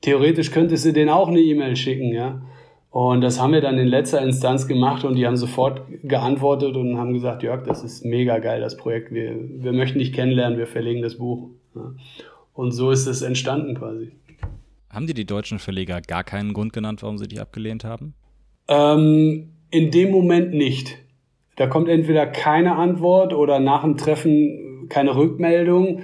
Theoretisch könntest du denen auch eine E-Mail schicken, ja. Und das haben wir dann in letzter Instanz gemacht und die haben sofort geantwortet und haben gesagt, Jörg, das ist mega geil, das Projekt. Wir, wir möchten dich kennenlernen, wir verlegen das Buch. Ja. Und so ist es entstanden quasi. Haben dir die deutschen Verleger gar keinen Grund genannt, warum sie dich abgelehnt haben? Ähm, in dem Moment nicht. Da kommt entweder keine Antwort oder nach dem Treffen keine Rückmeldung.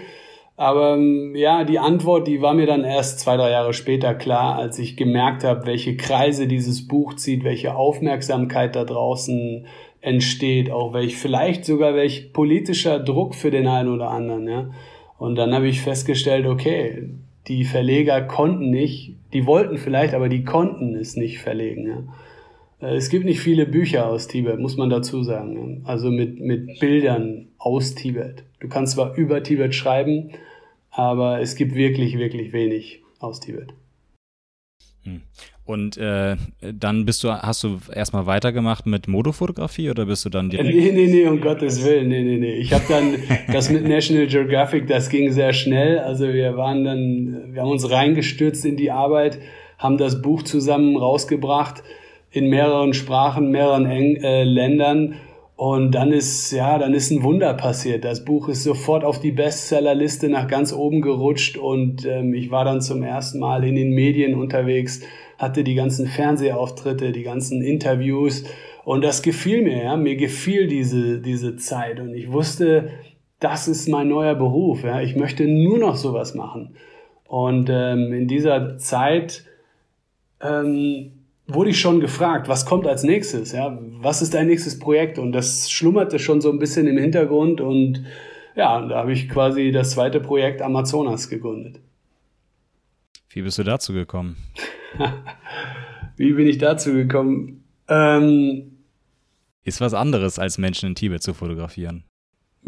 Aber ähm, ja, die Antwort, die war mir dann erst zwei, drei Jahre später klar, als ich gemerkt habe, welche Kreise dieses Buch zieht, welche Aufmerksamkeit da draußen entsteht, auch welch, vielleicht sogar welch politischer Druck für den einen oder anderen, ja. Und dann habe ich festgestellt, okay, die Verleger konnten nicht, die wollten vielleicht, aber die konnten es nicht verlegen, ja. Äh, es gibt nicht viele Bücher aus Tibet, muss man dazu sagen. Also mit, mit Bildern aus Tibet. Du kannst zwar über Tibet schreiben, aber es gibt wirklich, wirklich wenig aus Tibet. Hm. Und äh, dann bist du, hast du erstmal weitergemacht mit Modefotografie oder bist du dann direkt? Nee, nee, nee, um Gottes Willen, nee, nee, nee. Ich habe dann das mit National Geographic, das ging sehr schnell. Also wir waren dann, wir haben uns reingestürzt in die Arbeit, haben das Buch zusammen rausgebracht in mehreren Sprachen, mehreren Eng äh, Ländern. Und dann ist, ja, dann ist ein Wunder passiert. Das Buch ist sofort auf die Bestsellerliste nach ganz oben gerutscht und ähm, ich war dann zum ersten Mal in den Medien unterwegs, hatte die ganzen Fernsehauftritte, die ganzen Interviews und das gefiel mir, ja. Mir gefiel diese, diese Zeit und ich wusste, das ist mein neuer Beruf, ja. Ich möchte nur noch sowas machen. Und ähm, in dieser Zeit ähm, wurde ich schon gefragt, was kommt als nächstes, ja, was ist dein nächstes Projekt? Und das schlummerte schon so ein bisschen im Hintergrund und ja, da habe ich quasi das zweite Projekt Amazonas gegründet. Wie bist du dazu gekommen? Wie bin ich dazu gekommen? Ähm, ist was anderes, als Menschen in Tibet zu fotografieren.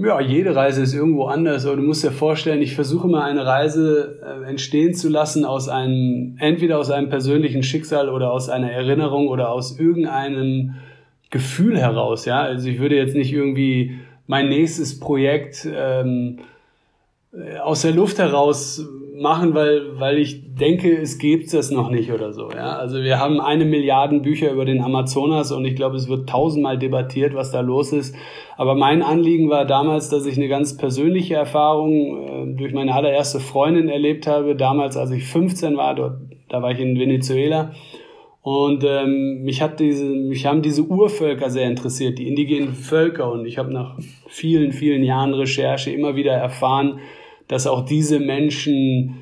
Ja, jede Reise ist irgendwo anders, aber du musst dir vorstellen, ich versuche mal eine Reise äh, entstehen zu lassen aus einem, entweder aus einem persönlichen Schicksal oder aus einer Erinnerung oder aus irgendeinem Gefühl heraus, ja. Also ich würde jetzt nicht irgendwie mein nächstes Projekt ähm, äh, aus der Luft heraus machen, weil, weil ich denke, es gibt es noch nicht oder so. Ja? Also wir haben eine Milliarde Bücher über den Amazonas und ich glaube, es wird tausendmal debattiert, was da los ist. Aber mein Anliegen war damals, dass ich eine ganz persönliche Erfahrung äh, durch meine allererste Freundin erlebt habe. Damals, als ich 15 war, dort, da war ich in Venezuela. Und ähm, mich hat diese, mich haben diese Urvölker sehr interessiert, die indigenen Völker. Und ich habe nach vielen, vielen Jahren Recherche immer wieder erfahren, dass auch diese Menschen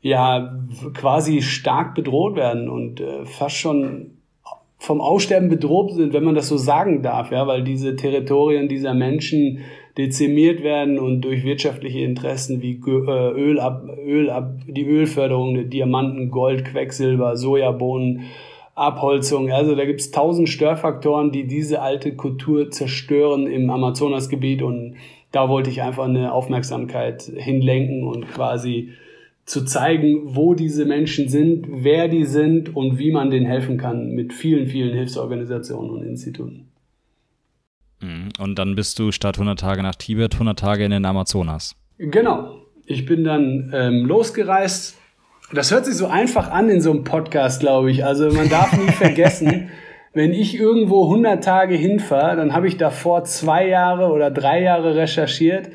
ja quasi stark bedroht werden und äh, fast schon vom Aussterben bedroht sind, wenn man das so sagen darf, ja, weil diese Territorien dieser Menschen dezimiert werden und durch wirtschaftliche Interessen wie äh, Öl ab, Öl ab, die Ölförderung, Diamanten, Gold, Quecksilber, Sojabohnen, Abholzung. Also da gibt's tausend Störfaktoren, die diese alte Kultur zerstören im Amazonasgebiet und da wollte ich einfach eine Aufmerksamkeit hinlenken und quasi zu zeigen, wo diese Menschen sind, wer die sind und wie man denen helfen kann mit vielen, vielen Hilfsorganisationen und Instituten. Mhm. Und dann bist du statt 100 Tage nach Tibet 100 Tage in den Amazonas. Genau. Ich bin dann ähm, losgereist. Das hört sich so einfach an in so einem Podcast, glaube ich. Also man darf nie vergessen, wenn ich irgendwo 100 Tage hinfahre, dann habe ich davor zwei Jahre oder drei Jahre recherchiert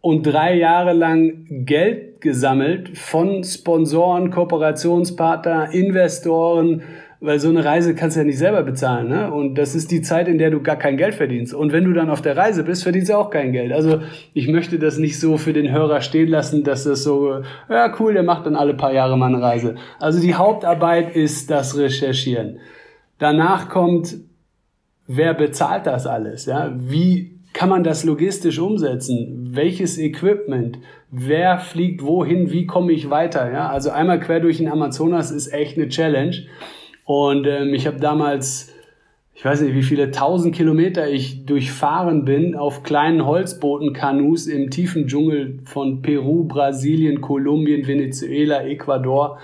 und drei Jahre lang Geld gesammelt von Sponsoren, Kooperationspartner, Investoren, weil so eine Reise kannst du ja nicht selber bezahlen, ne? Und das ist die Zeit, in der du gar kein Geld verdienst. Und wenn du dann auf der Reise bist, verdienst du auch kein Geld. Also ich möchte das nicht so für den Hörer stehen lassen, dass das so, ja cool, der macht dann alle paar Jahre mal eine Reise. Also die Hauptarbeit ist das Recherchieren. Danach kommt, wer bezahlt das alles? Ja? Wie kann man das logistisch umsetzen? Welches Equipment? Wer fliegt wohin? Wie komme ich weiter? Ja? Also einmal quer durch den Amazonas ist echt eine Challenge. Und ähm, ich habe damals, ich weiß nicht, wie viele tausend Kilometer ich durchfahren bin auf kleinen Holzbooten, Kanus im tiefen Dschungel von Peru, Brasilien, Kolumbien, Venezuela, Ecuador.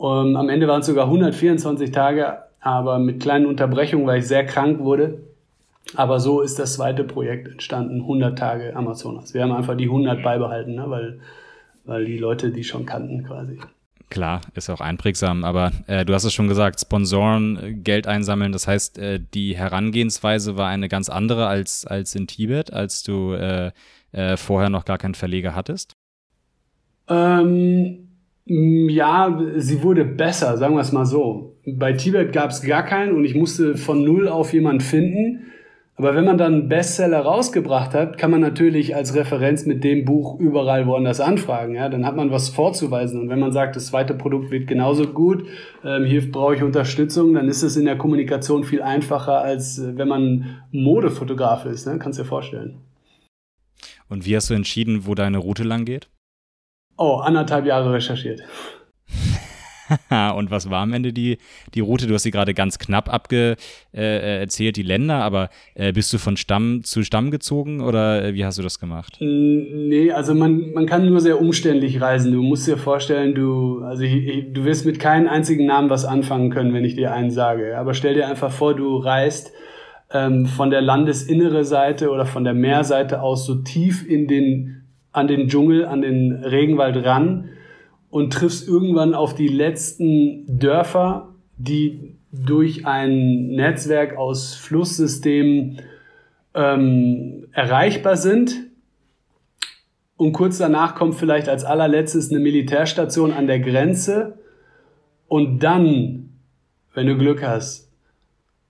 Ähm, am Ende waren es sogar 124 Tage aber mit kleinen Unterbrechungen, weil ich sehr krank wurde. Aber so ist das zweite Projekt entstanden, 100 Tage Amazonas. Wir haben einfach die 100 beibehalten, ne? weil, weil die Leute die schon kannten quasi. Klar, ist auch einprägsam, aber äh, du hast es schon gesagt, Sponsoren, äh, Geld einsammeln, das heißt, äh, die Herangehensweise war eine ganz andere als, als in Tibet, als du äh, äh vorher noch gar keinen Verleger hattest? Ähm, ja, sie wurde besser, sagen wir es mal so. Bei Tibet gab es gar keinen und ich musste von null auf jemanden finden. Aber wenn man dann einen Bestseller rausgebracht hat, kann man natürlich als Referenz mit dem Buch überall woanders anfragen. Ja? Dann hat man was vorzuweisen. Und wenn man sagt, das zweite Produkt wird genauso gut, ähm, hier brauche ich Unterstützung, dann ist es in der Kommunikation viel einfacher, als äh, wenn man Modefotograf ist. Ne? Kannst dir vorstellen. Und wie hast du entschieden, wo deine Route lang geht? Oh, anderthalb Jahre recherchiert. und was war am Ende die, die Route? Du hast sie gerade ganz knapp abge, äh, erzählt, die Länder, aber äh, bist du von Stamm zu Stamm gezogen oder äh, wie hast du das gemacht? Nee, also man, man kann nur sehr umständlich reisen. Du musst dir vorstellen, du, also ich, du wirst mit keinem einzigen Namen was anfangen können, wenn ich dir einen sage. Aber stell dir einfach vor, du reist ähm, von der landesinnere Seite oder von der Meerseite aus so tief in den, an den Dschungel, an den Regenwald ran und triffst irgendwann auf die letzten Dörfer, die durch ein Netzwerk aus Flusssystemen ähm, erreichbar sind. Und kurz danach kommt vielleicht als allerletztes eine Militärstation an der Grenze. Und dann, wenn du Glück hast,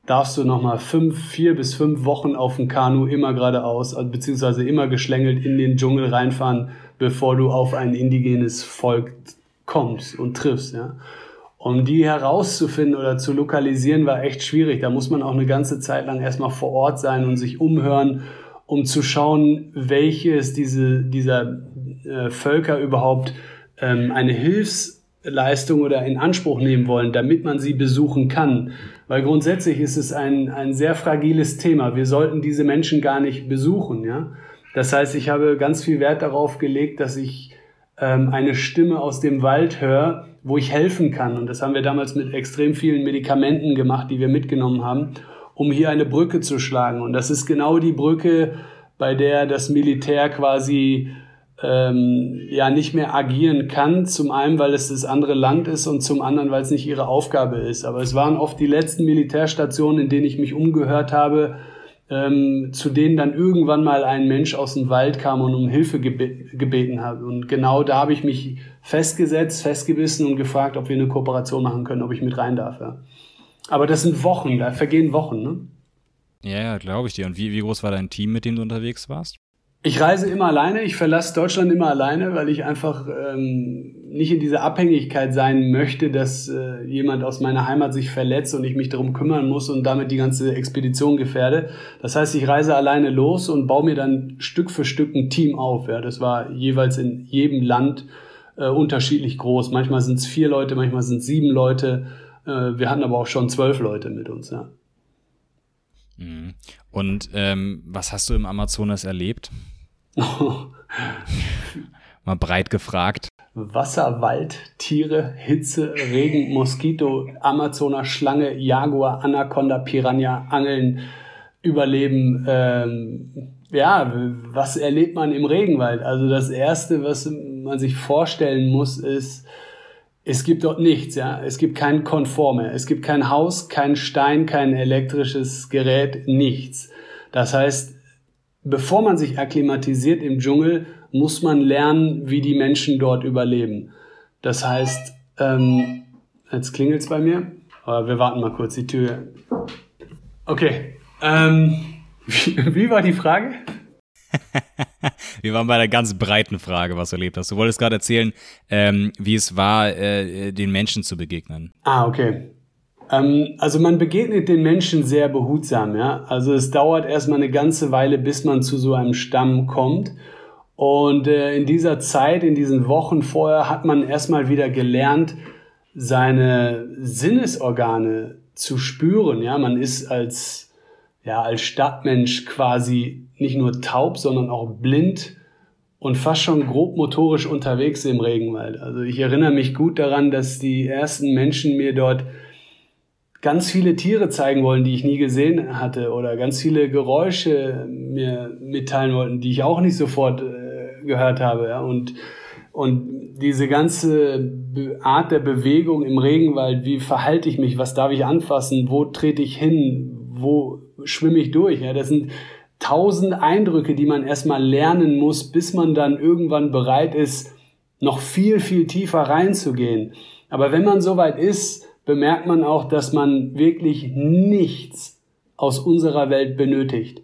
darfst du nochmal fünf, vier bis fünf Wochen auf dem Kanu immer geradeaus, also beziehungsweise immer geschlängelt in den Dschungel reinfahren, bevor du auf ein indigenes Volk kommst und triffst, ja. Um die herauszufinden oder zu lokalisieren, war echt schwierig. Da muss man auch eine ganze Zeit lang erstmal vor Ort sein und sich umhören, um zu schauen, welches diese, dieser äh, Völker überhaupt ähm, eine Hilfsleistung oder in Anspruch nehmen wollen, damit man sie besuchen kann. Weil grundsätzlich ist es ein, ein sehr fragiles Thema. Wir sollten diese Menschen gar nicht besuchen. Ja? Das heißt, ich habe ganz viel Wert darauf gelegt, dass ich ähm, eine Stimme aus dem Wald höre, wo ich helfen kann. Und das haben wir damals mit extrem vielen Medikamenten gemacht, die wir mitgenommen haben, um hier eine Brücke zu schlagen. Und das ist genau die Brücke, bei der das Militär quasi ähm, ja nicht mehr agieren kann. Zum einen, weil es das andere Land ist und zum anderen, weil es nicht ihre Aufgabe ist. Aber es waren oft die letzten Militärstationen, in denen ich mich umgehört habe, ähm, zu denen dann irgendwann mal ein Mensch aus dem Wald kam und um Hilfe gebe gebeten hat. Und genau da habe ich mich festgesetzt, festgebissen und gefragt, ob wir eine Kooperation machen können, ob ich mit rein darf. Ja. Aber das sind Wochen, da vergehen Wochen. Ne? Ja, ja glaube ich dir. Und wie, wie groß war dein Team, mit dem du unterwegs warst? Ich reise immer alleine, ich verlasse Deutschland immer alleine, weil ich einfach ähm, nicht in dieser Abhängigkeit sein möchte, dass äh, jemand aus meiner Heimat sich verletzt und ich mich darum kümmern muss und damit die ganze Expedition gefährde. Das heißt, ich reise alleine los und baue mir dann Stück für Stück ein Team auf. Ja, das war jeweils in jedem Land äh, unterschiedlich groß. Manchmal sind es vier Leute, manchmal sind es sieben Leute. Äh, wir hatten aber auch schon zwölf Leute mit uns. Ja. Mhm. Und ähm, was hast du im Amazonas erlebt? Mal breit gefragt. Wasser, Wald, Tiere, Hitze, Regen, Moskito, Amazoner Schlange, Jaguar, Anaconda, Piranha, Angeln, Überleben. Ähm, ja, was erlebt man im Regenwald? Also das Erste, was man sich vorstellen muss, ist, es gibt dort nichts, ja. Es gibt keinen Komfort mehr. Es gibt kein Haus, kein Stein, kein elektrisches Gerät, nichts. Das heißt, bevor man sich akklimatisiert im Dschungel, muss man lernen, wie die Menschen dort überleben. Das heißt, ähm, jetzt klingelt's bei mir, aber wir warten mal kurz die Tür. Okay. Ähm, wie, wie war die Frage? Wir waren bei der ganz breiten Frage, was du erlebt hast. Du wolltest gerade erzählen, ähm, wie es war, äh, den Menschen zu begegnen. Ah, okay. Ähm, also man begegnet den Menschen sehr behutsam, ja. Also es dauert erstmal eine ganze Weile, bis man zu so einem Stamm kommt. Und äh, in dieser Zeit, in diesen Wochen vorher, hat man erstmal wieder gelernt, seine Sinnesorgane zu spüren. Ja, man ist als, ja, als Stadtmensch quasi nicht nur taub, sondern auch blind und fast schon grob motorisch unterwegs im Regenwald. Also ich erinnere mich gut daran, dass die ersten Menschen mir dort ganz viele Tiere zeigen wollen, die ich nie gesehen hatte oder ganz viele Geräusche mir mitteilen wollten, die ich auch nicht sofort äh, gehört habe. Ja? Und, und diese ganze Art der Bewegung im Regenwald, wie verhalte ich mich, was darf ich anfassen, wo trete ich hin, wo schwimme ich durch. Ja? Das sind tausend Eindrücke, die man erstmal lernen muss, bis man dann irgendwann bereit ist, noch viel, viel tiefer reinzugehen. Aber wenn man soweit ist, bemerkt man auch, dass man wirklich nichts aus unserer Welt benötigt.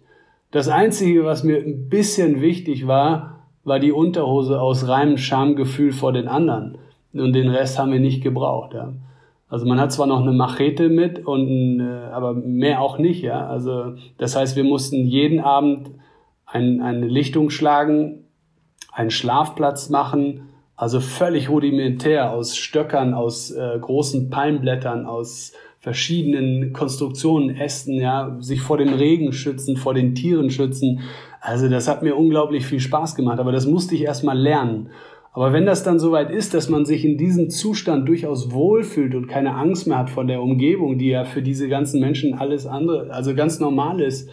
Das Einzige, was mir ein bisschen wichtig war, war die Unterhose aus reinem Schamgefühl vor den anderen. Und den Rest haben wir nicht gebraucht. Ja. Also man hat zwar noch eine Machete mit, und, äh, aber mehr auch nicht. Ja. Also das heißt, wir mussten jeden Abend ein, eine Lichtung schlagen, einen Schlafplatz machen, Also völlig rudimentär aus Stöckern, aus äh, großen Palmblättern, aus verschiedenen Konstruktionen, Ästen, ja, sich vor dem Regen schützen, vor den Tieren schützen. Also das hat mir unglaublich viel Spaß gemacht, aber das musste ich erstmal lernen. Aber wenn das dann soweit ist, dass man sich in diesem Zustand durchaus wohlfühlt und keine Angst mehr hat vor der Umgebung, die ja für diese ganzen Menschen alles andere, also ganz normal ist,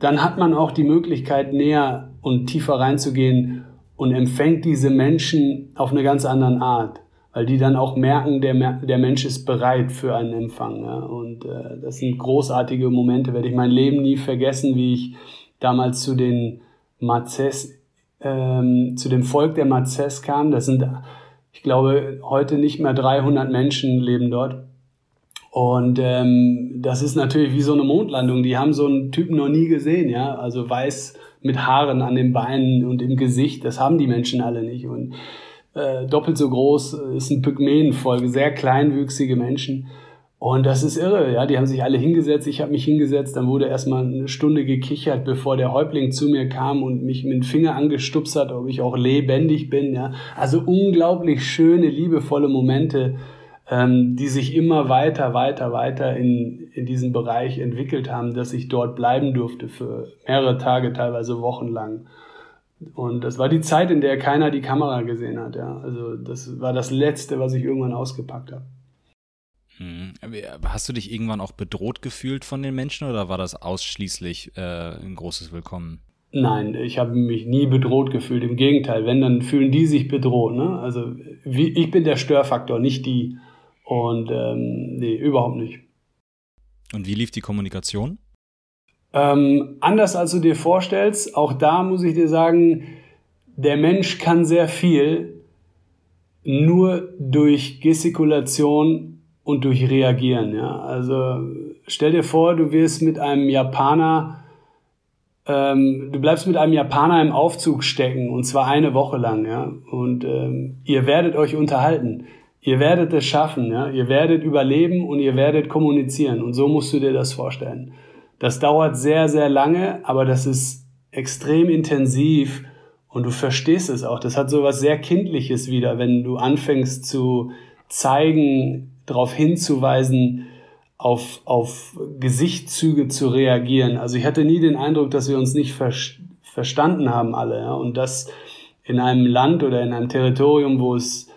dann hat man auch die Möglichkeit, näher und tiefer reinzugehen und empfängt diese Menschen auf eine ganz andere Art weil die dann auch merken, der, der Mensch ist bereit für einen Empfang. Ja? Und äh, das sind großartige Momente, werde ich mein Leben nie vergessen, wie ich damals zu den Mazes, ähm, zu dem Volk der Mazes kam. Das sind, ich glaube, heute nicht mehr 300 Menschen leben dort. Und ähm, das ist natürlich wie so eine Mondlandung. Die haben so einen Typen noch nie gesehen, ja. Also weiß mit Haaren an den Beinen und im Gesicht. Das haben die Menschen alle nicht. Und äh, doppelt so groß, ist ein Pygmäenfolge, sehr kleinwüchsige Menschen. Und das ist irre, ja, die haben sich alle hingesetzt, ich habe mich hingesetzt, dann wurde erstmal eine Stunde gekichert, bevor der Häuptling zu mir kam und mich mit dem Finger angestupst hat, ob ich auch lebendig bin, ja. Also unglaublich schöne, liebevolle Momente, ähm, die sich immer weiter, weiter, weiter in, in diesem Bereich entwickelt haben, dass ich dort bleiben durfte für mehrere Tage, teilweise wochenlang. Und das war die Zeit, in der keiner die Kamera gesehen hat. Ja. Also das war das Letzte, was ich irgendwann ausgepackt habe. Hm. Hast du dich irgendwann auch bedroht gefühlt von den Menschen oder war das ausschließlich äh, ein großes Willkommen? Nein, ich habe mich nie bedroht gefühlt. Im Gegenteil, wenn, dann fühlen die sich bedroht. Ne? Also wie, ich bin der Störfaktor, nicht die. Und ähm, nee, überhaupt nicht. Und wie lief die Kommunikation? Ähm, anders als du dir vorstellst, auch da muss ich dir sagen, der Mensch kann sehr viel nur durch Gestikulation und durch Reagieren. Ja? Also stell dir vor, du wirst mit einem Japaner, ähm, du bleibst mit einem Japaner im Aufzug stecken und zwar eine Woche lang. Ja? Und ähm, ihr werdet euch unterhalten. Ihr werdet es schaffen, ja? ihr werdet überleben und ihr werdet kommunizieren. Und so musst du dir das vorstellen. Das dauert sehr, sehr lange, aber das ist extrem intensiv und du verstehst es auch. Das hat so was sehr Kindliches wieder, wenn du anfängst zu zeigen, darauf hinzuweisen, auf, auf Gesichtszüge zu reagieren. Also ich hatte nie den Eindruck, dass wir uns nicht ver verstanden haben alle. Ja? Und das in einem Land oder in einem Territorium, wo es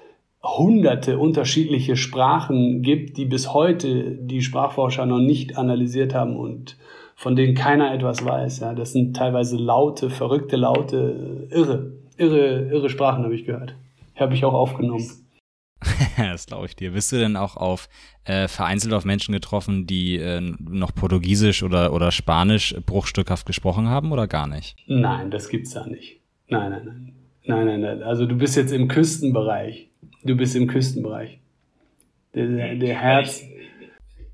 hunderte unterschiedliche Sprachen gibt, die bis heute die Sprachforscher noch nicht analysiert haben und von denen keiner etwas weiß. Ja, das sind teilweise laute, verrückte Laute, irre, irre, irre Sprachen habe ich gehört. Habe ich auch aufgenommen. das glaube ich dir. Bist du denn auch auf äh, vereinzelt auf Menschen getroffen, die äh, noch Portugiesisch oder, oder Spanisch bruchstückhaft gesprochen haben oder gar nicht? Nein, das gibt's da nicht. Nein, nein, nein. Nein, nein, nein. Also du bist jetzt im Küstenbereich. Du bist im Küstenbereich. Der, der Herz,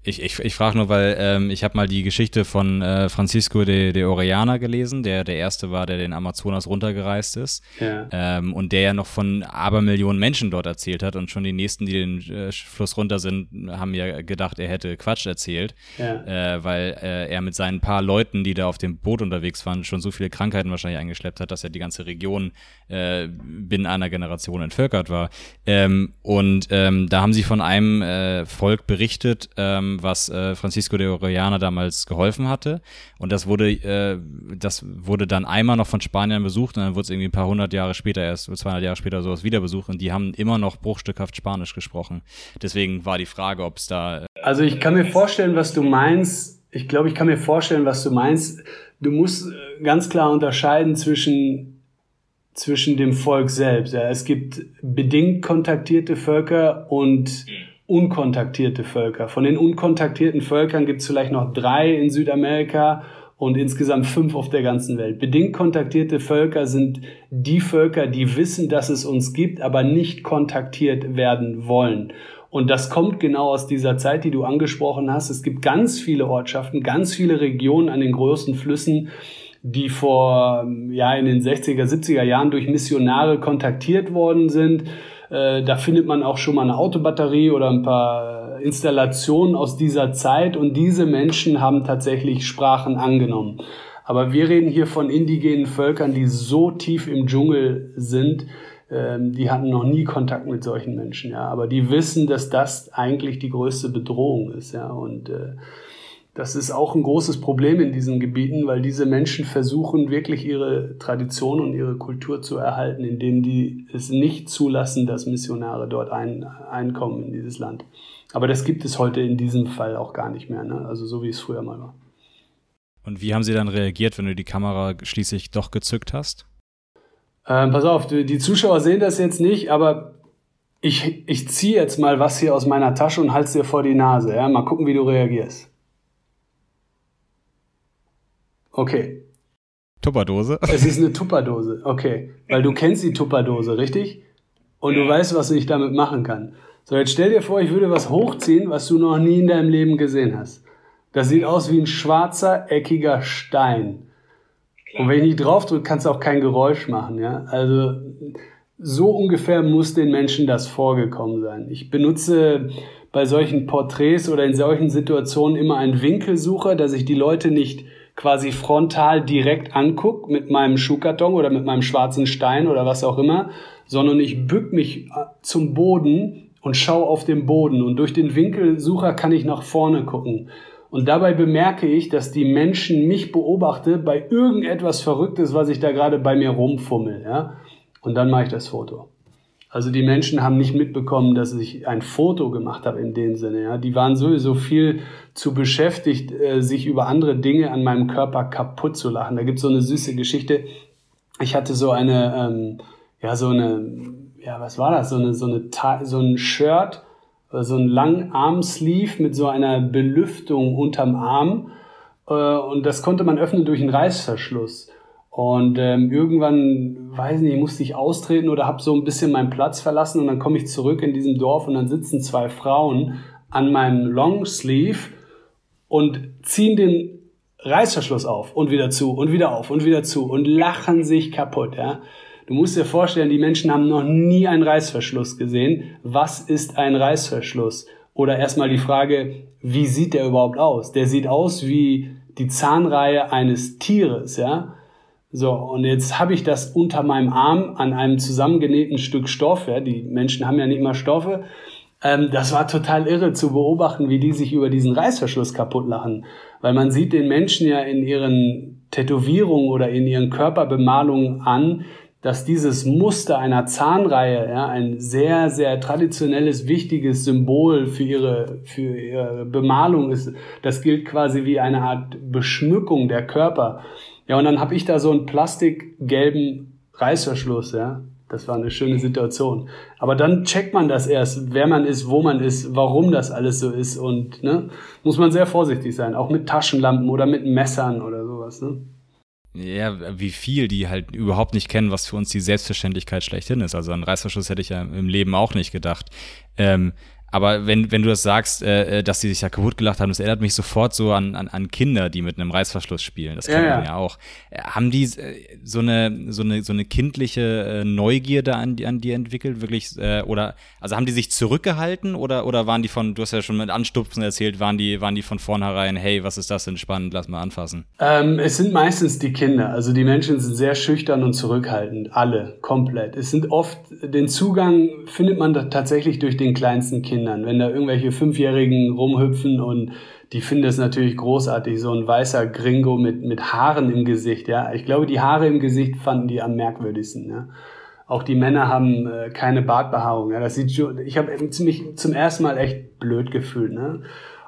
ich, ich, ich frage nur, weil ähm, ich habe mal die Geschichte von äh, Francisco de, de Orellana gelesen, der der erste war, der den Amazonas runtergereist ist. Ja. Ähm, und der ja noch von Abermillionen Menschen dort erzählt hat. Und schon die nächsten, die den äh, Fluss runter sind, haben ja gedacht, er hätte Quatsch erzählt. Ja. Äh, weil äh, er mit seinen paar Leuten, die da auf dem Boot unterwegs waren, schon so viele Krankheiten wahrscheinlich eingeschleppt hat, dass er die ganze Region äh, binnen einer Generation entvölkert war. Ähm, und ähm, da haben sie von einem äh, Volk berichtet, ähm, was äh, Francisco de Orellana damals geholfen hatte. Und das wurde, äh, das wurde dann einmal noch von Spaniern besucht und dann wurde es irgendwie ein paar hundert Jahre später, erst 200 Jahre später sowas wieder besucht und die haben immer noch bruchstückhaft Spanisch gesprochen. Deswegen war die Frage, ob es da. Äh also ich kann mir vorstellen, was du meinst. Ich glaube, ich kann mir vorstellen, was du meinst. Du musst äh, ganz klar unterscheiden zwischen zwischen dem Volk selbst. Ja, es gibt bedingt kontaktierte Völker und unkontaktierte Völker. Von den unkontaktierten Völkern gibt es vielleicht noch drei in Südamerika und insgesamt fünf auf der ganzen Welt. Bedingt kontaktierte Völker sind die Völker, die wissen, dass es uns gibt, aber nicht kontaktiert werden wollen. Und das kommt genau aus dieser Zeit, die du angesprochen hast. Es gibt ganz viele Ortschaften, ganz viele Regionen an den großen Flüssen, die vor, ja, in den 60er, 70er Jahren durch Missionare kontaktiert worden sind äh, da findet man auch schon mal eine Autobatterie oder ein paar Installationen aus dieser Zeit und diese Menschen haben tatsächlich Sprachen angenommen. Aber wir reden hier von indigenen Völkern, die so tief im Dschungel sind, ähm, die hatten noch nie Kontakt mit solchen Menschen, ja. Aber die wissen, dass das eigentlich die größte Bedrohung ist, ja. Und äh, das ist auch ein großes Problem in diesen Gebieten, weil diese Menschen versuchen wirklich ihre Tradition und ihre Kultur zu erhalten, indem die es nicht zulassen, dass Missionare dort ein, einkommen in dieses Land. Aber das gibt es heute in diesem Fall auch gar nicht mehr, ne? also so wie es früher mal war. Und wie haben Sie dann reagiert, wenn du die Kamera schließlich doch gezückt hast? Ähm, pass auf, die Zuschauer sehen das jetzt nicht, aber ich, ich ziehe jetzt mal was hier aus meiner Tasche und halte es dir vor die Nase. Ja? Mal gucken, wie du reagierst. Okay. Tupperdose? Es ist eine Tupperdose, okay. Weil du kennst die Tupperdose, richtig? Und du weißt, was ich damit machen kann. So, jetzt stell dir vor, ich würde was hochziehen, was du noch nie in deinem Leben gesehen hast. Das sieht aus wie ein schwarzer, eckiger Stein. Und wenn ich nicht draufdrücke, kannst du auch kein Geräusch machen, ja. Also, so ungefähr muss den Menschen das vorgekommen sein. Ich benutze bei solchen Porträts oder in solchen Situationen immer einen Winkelsucher, dass ich die Leute nicht quasi frontal direkt angucke mit meinem Schuhkarton oder mit meinem schwarzen Stein oder was auch immer, sondern ich bück mich äh, zum Boden und schaue auf den Boden und durch den Winkelsucher kann ich nach vorne gucken. Und dabei bemerke ich, dass die Menschen mich beobachte bei irgendetwas Verrücktes, was ich da gerade bei mir rumfummel, ja. Und dann mache ich das Foto. Also die Menschen haben nicht mitbekommen, dass ich ein Foto gemacht habe in dem Sinne. Ja. Die waren sowieso viel zu beschäftigt, äh, sich über andere Dinge an meinem Körper kaputt zu lachen. Da gibt's so eine süße Geschichte. Ich hatte so eine, ähm, ja, so eine, ja, was war das? So eine, so eine, so ein Shirt, so ein langen Armsleeve mit so einer Belüftung unterm Arm. Äh, und das konnte man öffnen durch einen Reißverschluss. Und ähm, irgendwann, weiß nicht, musste ich austreten oder habe so ein bisschen meinen Platz verlassen und dann komme ich zurück in diesem Dorf und dann sitzen zwei Frauen an meinem Longsleeve und ziehen den Reißverschluss auf und wieder zu und wieder auf und wieder zu und lachen sich kaputt. Ja? Du musst dir vorstellen, die Menschen haben noch nie einen Reißverschluss gesehen. Was ist ein Reißverschluss? Oder erstmal die Frage, wie sieht der überhaupt aus? Der sieht aus wie die Zahnreihe eines Tieres, ja. So, und jetzt habe ich das unter meinem Arm an einem zusammengenähten Stück Stoff. Ja, die Menschen haben ja nicht immer Stoffe. Ähm, das war total irre zu beobachten, wie die sich über diesen Reißverschluss kaputt lachen. Weil man sieht den Menschen ja in ihren Tätowierungen oder in ihren Körperbemalungen an, dass dieses Muster einer Zahnreihe ja, ein sehr, sehr traditionelles, wichtiges Symbol für ihre, für ihre Bemalung ist. Das gilt quasi wie eine Art Beschmückung der Körper. Ja, und dann habe ich da so einen plastikgelben Reißverschluss, ja. Das war eine schöne Situation. Aber dann checkt man das erst, wer man ist, wo man ist, warum das alles so ist und ne, muss man sehr vorsichtig sein, auch mit Taschenlampen oder mit Messern oder sowas. Ne? Ja, wie viel die halt überhaupt nicht kennen, was für uns die Selbstverständlichkeit schlechthin ist. Also an Reißverschluss hätte ich ja im Leben auch nicht gedacht. Ähm, aber wenn, wenn du das sagst, äh, äh, dass sie sich ja kaputt gelacht haben, das erinnert mich sofort so an, an, an Kinder, die mit einem Reißverschluss spielen. Das kennt ja, man ja auch. Äh, haben die äh, so eine, so eine, so eine kindliche äh, Neugierde an, an die entwickelt? Wirklich, äh, oder, also haben die sich zurückgehalten oder, oder waren die von, du hast ja schon mit Anstupsen erzählt, waren die, waren die von vornherein, hey, was ist das denn spannend, lass mal anfassen? Ähm, es sind meistens die Kinder. Also die Menschen sind sehr schüchtern und zurückhaltend. Alle, komplett. Es sind oft, den Zugang findet man tatsächlich durch den kleinsten Kind. Kindern. Wenn da irgendwelche Fünfjährigen rumhüpfen und die finden es natürlich großartig, so ein weißer Gringo mit, mit Haaren im Gesicht, ja. Ich glaube, die Haare im Gesicht fanden die am merkwürdigsten, ja. Auch die Männer haben äh, keine Bartbehaarung, ja. Das sieht schon, ich habe ziemlich zum ersten Mal echt blöd gefühlt, ne.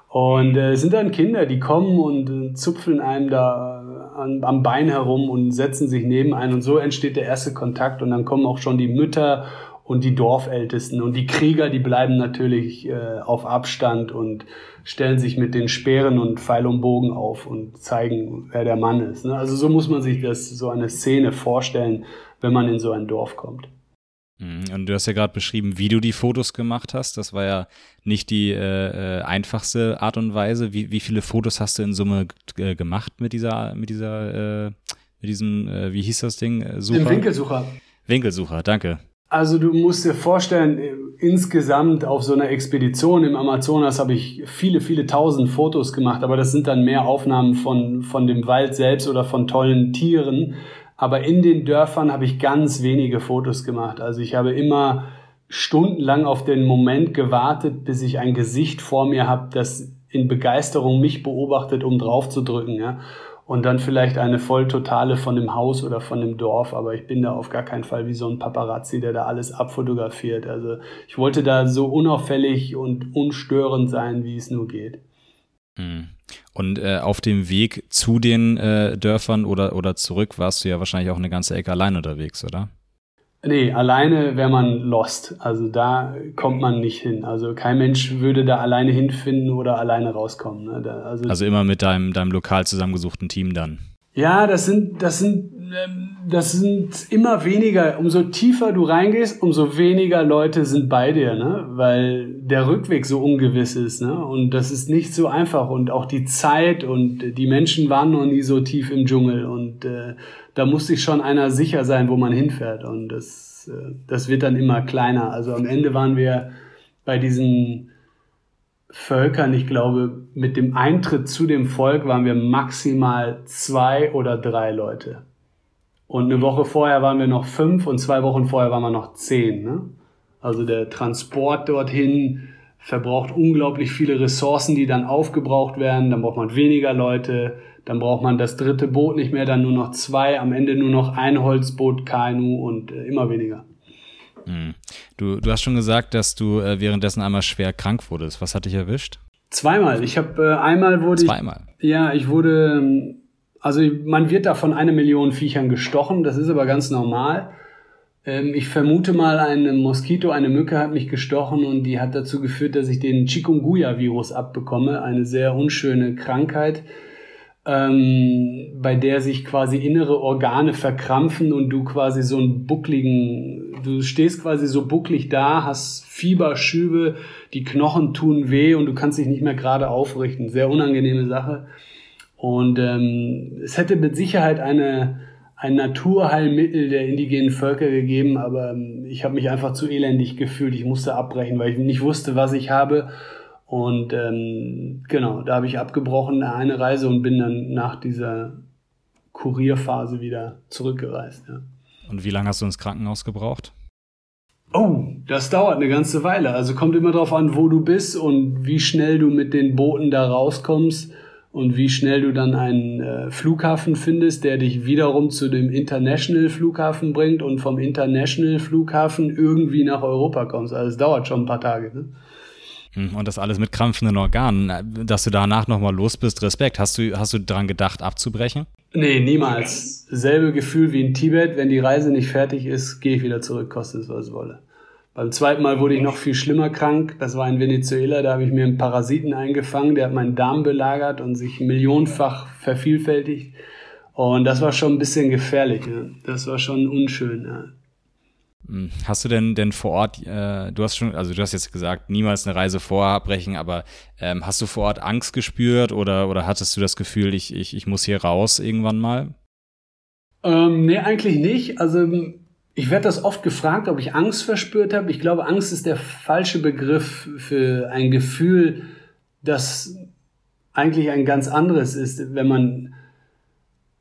Und äh, es sind dann Kinder, die kommen und äh, zupfeln einem da an, am Bein herum und setzen sich neben einen und so entsteht der erste Kontakt und dann kommen auch schon die Mütter und die Dorfältesten. Und die Krieger, die bleiben natürlich äh, auf Abstand und stellen sich mit den Speeren und Pfeil und Bogen auf und zeigen, wer der Mann ist. Ne? Also so muss man sich das so eine Szene vorstellen, wenn man in so ein Dorf kommt. Mhm. Und du hast ja gerade beschrieben, wie du die Fotos gemacht hast. Das war ja nicht die äh, äh, einfachste Art und Weise. Wie, wie viele Fotos hast du in Summe äh, gemacht mit dieser, mit dieser, äh, mit diesem, äh, wie hieß das Ding? Äh, Sucher? Im Winkelsucher. Winkelsucher, danke. Also du musst dir vorstellen, insgesamt auf so einer Expedition im Amazonas habe ich viele, viele tausend Fotos gemacht, aber das sind dann mehr Aufnahmen von, von dem Wald selbst oder von tollen Tieren. aber in den Dörfern habe ich ganz wenige Fotos gemacht. Also ich habe immer stundenlang auf den Moment gewartet, bis ich ein Gesicht vor mir habe, das in Begeisterung mich beobachtet, um drauf zu drücken. Ja? Und dann vielleicht eine Volltotale von dem Haus oder von dem Dorf, aber ich bin da auf gar keinen Fall wie so ein Paparazzi, der da alles abfotografiert. Also ich wollte da so unauffällig und unstörend sein, wie es nur geht. Hm. Und äh, auf dem Weg zu den äh, Dörfern oder, oder zurück warst du ja wahrscheinlich auch eine ganze Ecke allein unterwegs, oder? Nee, alleine wäre man lost. Also da kommt man nicht hin. Also kein Mensch würde da alleine hinfinden oder alleine rauskommen. Ne? Da, also, also immer mit deinem, deinem lokal zusammengesuchten Team dann. Ja, das sind, das sind, ähm, das sind immer weniger. Umso tiefer du reingehst, umso weniger Leute sind bei dir, ne? Weil der Rückweg so ungewiss ist, ne? Und das ist nicht so einfach. Und auch die Zeit und die Menschen waren noch nie so tief im Dschungel und äh, da muss sich schon einer sicher sein, wo man hinfährt. Und das, äh, das wird dann immer kleiner. Also am Ende waren wir bei diesen Völkern, ich glaube, mit dem Eintritt zu dem Volk waren wir maximal zwei oder drei Leute. Und eine Woche vorher waren wir noch fünf und zwei Wochen vorher waren wir noch zehn. Ne? Also der Transport dorthin verbraucht unglaublich viele Ressourcen, die dann aufgebraucht werden. Dann braucht man weniger Leute dann braucht man das dritte Boot nicht mehr, dann nur noch zwei, am Ende nur noch ein Holzboot, Kanu und äh, immer weniger. Hm. Du, du hast schon gesagt, dass du äh, währenddessen einmal schwer krank wurdest. Was hat dich erwischt? Zweimal. Ich habe äh, einmal wurde Zweimal. ich. Ja, ich wurde. Ähm, also man wird da von einer Million Viechern gestochen. Das ist aber ganz normal. Ähm, ich vermute mal, ein Moskito, eine Mücke hat mich gestochen und die hat dazu geführt, dass ich den Chikungunya-Virus abbekomme. Eine sehr unschöne Krankheit ähm, bei der sich quasi innere Organe verkrampfen und du quasi so einen buckligen, du stehst quasi so bucklig da, hast Fieberschübe, die Knochen tun weh und du kannst dich nicht mehr gerade aufrichten. Sehr unangenehme Sache. Und ähm, es hätte mit Sicherheit eine, ein Naturheilmittel der indigenen Völker gegeben, aber ähm, ich habe mich einfach zu elendig gefühlt. Ich musste abbrechen, weil ich nicht wusste, was ich habe und ähm, genau, da habe ich abgebrochen eine Reise und bin dann nach dieser Kurierphase wieder zurückgereist. Ja. Und wie lange hast du ins Krankenhaus gebraucht? Oh, das dauert eine ganze Weile. Also kommt immer darauf an, wo du bist und wie schnell du mit den Booten da rauskommst und wie schnell du dann einen äh, Flughafen findest, der dich wiederum zu dem International Flughafen bringt und vom International Flughafen irgendwie nach Europa kommst. Also es dauert schon ein paar Tage. Ne? Hm, und das alles mit krampfenden Organen. Dass du danach nochmal los bist, Respekt. Hast du, hast du daran gedacht, abzubrechen? Nee, niemals. Selbe Gefühl wie in Tibet. Wenn die Reise nicht fertig ist, gehe ich wieder zurück, kostet es, was es wolle. Beim zweiten Mal wurde ich noch viel schlimmer krank. Das war in Venezuela. Da habe ich mir einen Parasiten eingefangen. Der hat meinen Darm belagert und sich millionenfach vervielfältigt. Und das war schon ein bisschen gefährlich. Ja. Das war schon unschön. Hm. Hast du denn denn vor Ort, äh, du hast schon, also du hast jetzt gesagt, niemals eine Reise vorabbrechen, aber ähm, hast du vor Ort Angst gespürt oder, oder hattest du das Gefühl, ich, ich, ich muss hier raus irgendwann mal? Ähm, nee, eigentlich nicht. Also ich werde das oft gefragt, ob ich Angst verspürt habe. Ich glaube, Angst ist der falsche Begriff für ein Gefühl, das eigentlich ein ganz anderes ist, wenn man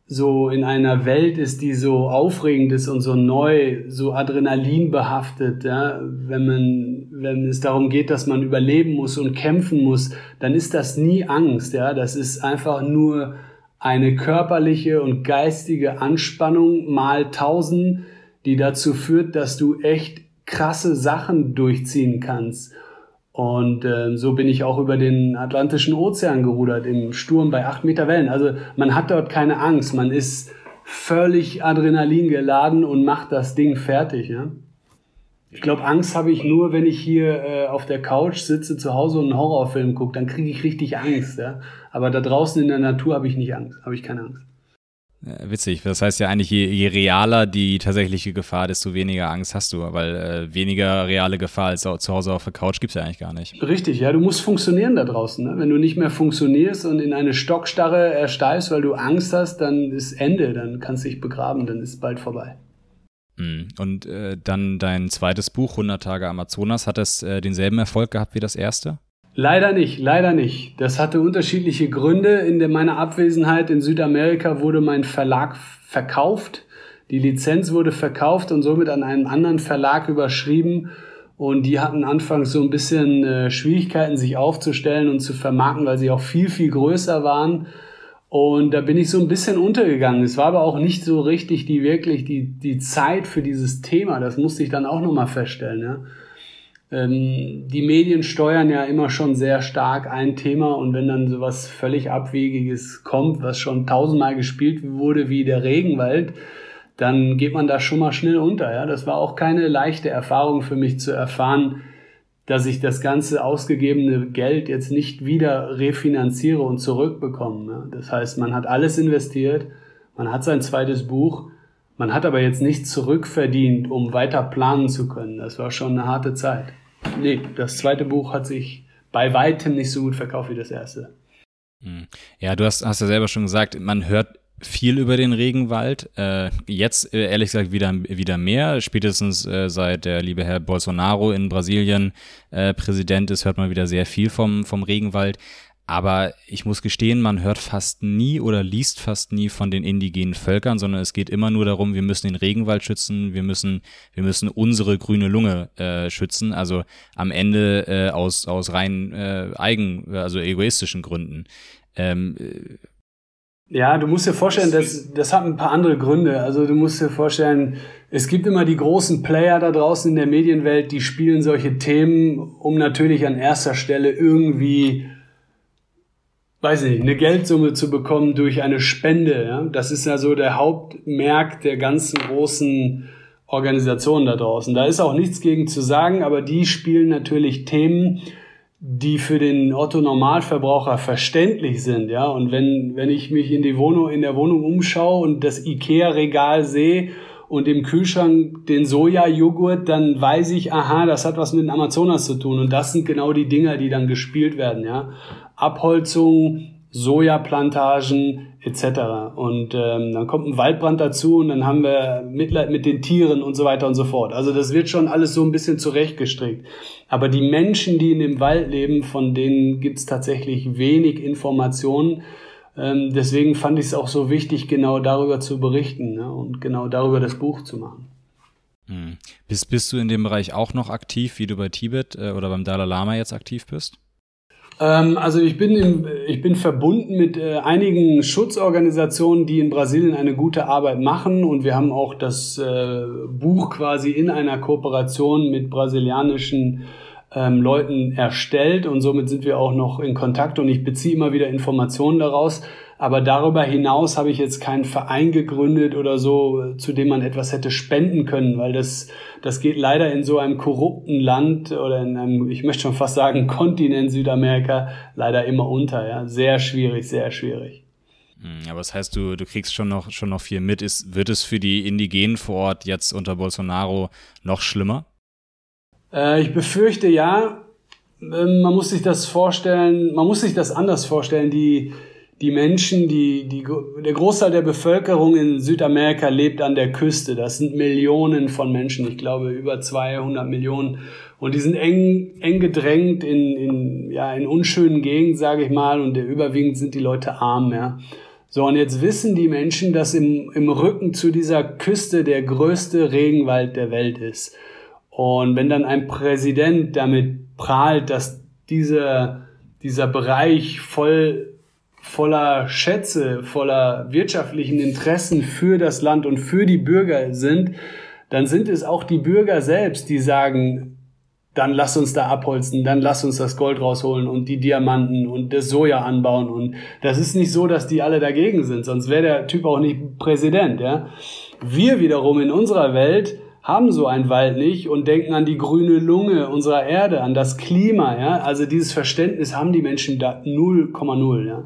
so in einer Welt ist, die so aufregend ist und so neu, so Adrenalin behaftet, ja, wenn man, wenn es darum geht, dass man überleben muss und kämpfen muss, dann ist das nie Angst, ja, das ist einfach nur eine körperliche und geistige Anspannung mal tausend, die dazu führt, dass du echt krasse Sachen durchziehen kannst. Und äh, so bin ich auch über den Atlantischen Ozean gerudert, im Sturm bei acht Meter Wellen. Also man hat dort keine Angst, man ist völlig Adrenalin geladen und macht das Ding fertig. Ja? Ich glaube, Angst habe ich nur, wenn ich hier äh, auf der Couch sitze zu Hause und einen Horrorfilm gucke, dann kriege ich richtig Angst. Ja? Aber da draußen in der Natur habe ich nicht Angst, habe ich keine Angst. Witzig. Das heißt ja eigentlich, je, je, realer die tatsächliche Gefahr, desto weniger Angst hast du, weil äh, weniger reale Gefahr als zu Hause auf der Couch gibt es ja eigentlich gar nicht. Richtig, ja, du musst funktionieren da draußen. Ne? Wenn du nicht mehr funktionierst und in eine Stockstarre ersteifst, weil du Angst hast, dann ist Ende, dann kannst du dich begraben, dann ist bald vorbei. Hm. Und äh, dann dein zweites Buch, 100 Tage Amazonas, hat es äh, denselben Erfolg gehabt wie das erste? Leider nicht, leider nicht. Das hatte unterschiedliche Gründe. In meiner Abwesenheit in Südamerika wurde mein Verlag verkauft. Die Lizenz wurde verkauft und somit an einen anderen Verlag überschrieben. Und die hatten anfangs so ein bisschen äh, Schwierigkeiten, sich aufzustellen und zu vermarkten, weil sie auch viel, viel größer waren. Und da bin ich so ein bisschen untergegangen. Es war aber auch nicht so richtig die wirklich die, die Zeit für dieses Thema. Das musste ich dann auch nochmal feststellen. Ja. Ähm, die Medien steuern ja immer schon sehr stark ein Thema und wenn dann sowas völlig Abwegiges kommt, was schon tausendmal gespielt wurde wie der Regenwald, dann geht man da schon mal schnell unter. Ja? Das war auch keine leichte Erfahrung für mich zu erfahren, dass ich das ganze ausgegebene Geld jetzt nicht wieder refinanziere und zurückbekomme. Ja? Das heißt, man hat alles investiert, man hat sein zweites Buch, man hat aber jetzt nichts zurückverdient, um weiter planen zu können. Das war schon eine harte Zeit. Nee, das zweite Buch hat sich bei weitem nicht so gut verkauft wie das erste. Hm. Ja, du hast, hast ja selber schon gesagt, man hört viel über den Regenwald. Äh, jetzt äh, ehrlich gesagt wieder, wieder mehr. Spätestens äh, seit der liebe Herr Bolsonaro in Brasilien äh, Präsident ist, hört man wieder sehr viel vom, vom Regenwald. Aber ich muss gestehen, man hört fast nie oder liest fast nie von den indigenen Völkern, sondern es geht immer nur darum, wir müssen den Regenwald schützen, wir müssen, wir müssen unsere grüne Lunge äh, schützen. Also am Ende äh, aus, aus rein äh, eigen, also egoistischen Gründen. Ähm, ja, du musst dir vorstellen, das, das hat ein paar andere Gründe. Also du musst dir vorstellen, es gibt immer die großen Player da draußen in der Medienwelt, die spielen solche Themen, um natürlich an erster Stelle irgendwie, weiß nicht, eine Geldsumme zu bekommen durch eine Spende. Ja? Das ist ja so der Hauptmerk der ganzen großen Organisationen da draußen. Da ist auch nichts gegen zu sagen, aber die spielen natürlich Themen, die für den Otto Normalverbraucher verständlich sind, ja. Und wenn, wenn ich mich in die Wohnung, in der Wohnung umschaue und das Ikea-Regal sehe und im Kühlschrank den Soja-Joghurt, dann weiß ich, aha, das hat was mit den Amazonas zu tun. Und das sind genau die Dinger, die dann gespielt werden, ja. Abholzung, Sojaplantagen etc. Und ähm, dann kommt ein Waldbrand dazu und dann haben wir Mitleid mit den Tieren und so weiter und so fort. Also das wird schon alles so ein bisschen zurechtgestrickt. Aber die Menschen, die in dem Wald leben, von denen gibt's tatsächlich wenig Informationen. Ähm, deswegen fand ich es auch so wichtig, genau darüber zu berichten ne? und genau darüber das Buch zu machen. Hm. Bist, bist du in dem Bereich auch noch aktiv, wie du bei Tibet äh, oder beim Dalai Lama jetzt aktiv bist? Ähm, also ich bin, im, ich bin verbunden mit äh, einigen Schutzorganisationen, die in Brasilien eine gute Arbeit machen. Und wir haben auch das äh, Buch quasi in einer Kooperation mit brasilianischen ähm, Leuten erstellt. Und somit sind wir auch noch in Kontakt. Und ich beziehe immer wieder Informationen daraus. Aber darüber hinaus habe ich jetzt keinen Verein gegründet oder so, zu dem man etwas hätte spenden können, weil das, das geht leider in so einem korrupten Land oder in einem, ich möchte schon fast sagen, Kontinent Südamerika leider immer unter. Ja, sehr schwierig, sehr schwierig. Hm, aber das heißt, du, du kriegst schon noch, schon noch viel mit. Ist, wird es für die Indigenen vor Ort jetzt unter Bolsonaro noch schlimmer? Äh, ich befürchte ja. Ähm, man muss sich das vorstellen, man muss sich das anders vorstellen. Die, die Menschen, die, die, der Großteil der Bevölkerung in Südamerika lebt an der Küste. Das sind Millionen von Menschen, ich glaube über 200 Millionen. Und die sind eng, eng gedrängt in, in, ja, in unschönen Gegenden, sage ich mal, und überwiegend sind die Leute arm, ja. So, und jetzt wissen die Menschen, dass im, im Rücken zu dieser Küste der größte Regenwald der Welt ist. Und wenn dann ein Präsident damit prahlt, dass dieser, dieser Bereich voll voller Schätze, voller wirtschaftlichen Interessen für das Land und für die Bürger sind, dann sind es auch die Bürger selbst, die sagen, dann lass uns da abholzen, dann lass uns das Gold rausholen und die Diamanten und das Soja anbauen. Und das ist nicht so, dass die alle dagegen sind, sonst wäre der Typ auch nicht Präsident. Ja? Wir wiederum in unserer Welt haben so einen Wald nicht und denken an die grüne Lunge unserer Erde, an das Klima. Ja? Also dieses Verständnis haben die Menschen da 0,0. Ja?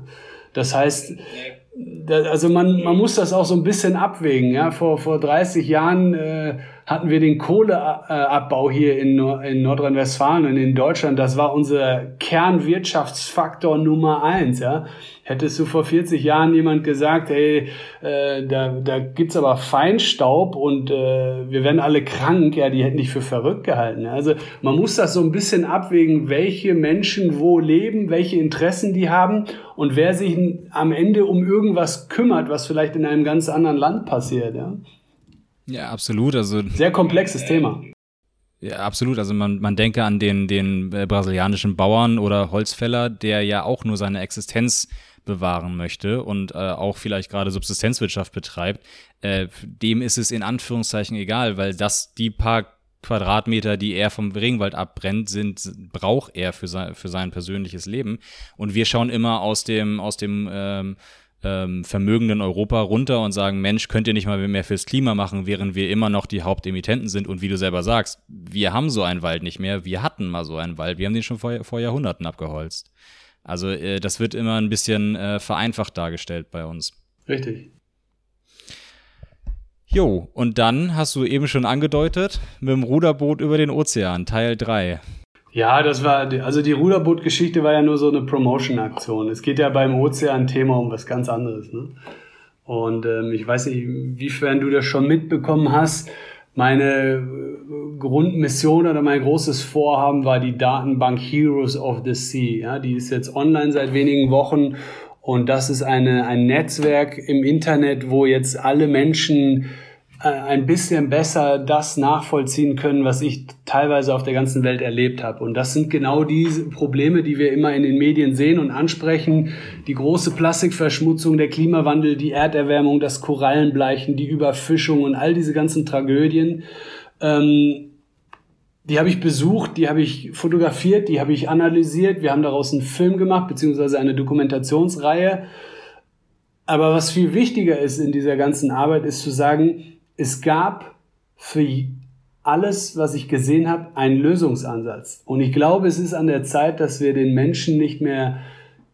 Das heißt, also man, man muss das auch so ein bisschen abwägen. Ja? Vor, vor 30 Jahren äh, hatten wir den Kohleabbau hier in, in Nordrhein-Westfalen und in Deutschland. Das war unser Kernwirtschaftsfaktor Nummer eins. Ja? Hättest du vor 40 Jahren jemand gesagt, hey, äh, da, da gibt's aber Feinstaub und äh, wir werden alle krank, ja, die hätten dich für verrückt gehalten. Also man muss das so ein bisschen abwägen, welche Menschen wo leben, welche Interessen die haben und wer sich am Ende um irgendwas kümmert, was vielleicht in einem ganz anderen Land passiert. Ja? Ja, absolut. Also sehr komplexes Thema. Ja, absolut. Also man, man denke an den, den äh, brasilianischen Bauern oder Holzfäller, der ja auch nur seine Existenz bewahren möchte und äh, auch vielleicht gerade Subsistenzwirtschaft betreibt. Äh, dem ist es in Anführungszeichen egal, weil das die paar Quadratmeter, die er vom Regenwald abbrennt, sind, braucht er für sein, für sein persönliches Leben. Und wir schauen immer aus dem, aus dem ähm, ähm, vermögenden Europa runter und sagen, Mensch, könnt ihr nicht mal mehr fürs Klima machen, während wir immer noch die Hauptemittenten sind. Und wie du selber sagst, wir haben so einen Wald nicht mehr. Wir hatten mal so einen Wald. Wir haben den schon vor, vor Jahrhunderten abgeholzt. Also äh, das wird immer ein bisschen äh, vereinfacht dargestellt bei uns. Richtig. Jo, und dann hast du eben schon angedeutet, mit dem Ruderboot über den Ozean, Teil 3. Ja, das war, also die Ruderboot-Geschichte war ja nur so eine Promotion-Aktion. Es geht ja beim Ozean-Thema um was ganz anderes. Ne? Und ähm, ich weiß nicht, inwiefern du das schon mitbekommen hast. Meine äh, Grundmission oder mein großes Vorhaben war die Datenbank Heroes of the Sea. Ja, die ist jetzt online seit wenigen Wochen und das ist eine, ein Netzwerk im Internet, wo jetzt alle Menschen ein bisschen besser das nachvollziehen können, was ich teilweise auf der ganzen Welt erlebt habe. Und das sind genau diese Probleme, die wir immer in den Medien sehen und ansprechen. Die große Plastikverschmutzung, der Klimawandel, die Erderwärmung, das Korallenbleichen, die Überfischung und all diese ganzen Tragödien. Ähm, die habe ich besucht, die habe ich fotografiert, die habe ich analysiert. Wir haben daraus einen Film gemacht, beziehungsweise eine Dokumentationsreihe. Aber was viel wichtiger ist in dieser ganzen Arbeit, ist zu sagen, es gab für alles, was ich gesehen habe, einen Lösungsansatz. Und ich glaube, es ist an der Zeit, dass wir den Menschen nicht mehr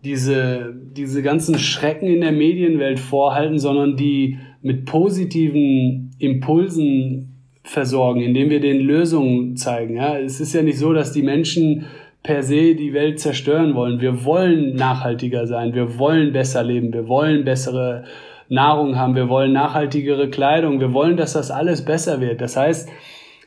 diese, diese ganzen Schrecken in der Medienwelt vorhalten, sondern die mit positiven Impulsen versorgen, indem wir den Lösungen zeigen. Ja, es ist ja nicht so, dass die Menschen per se die Welt zerstören wollen. Wir wollen nachhaltiger sein, wir wollen besser leben, wir wollen bessere Nahrung haben, wir wollen nachhaltigere Kleidung, wir wollen, dass das alles besser wird. Das heißt,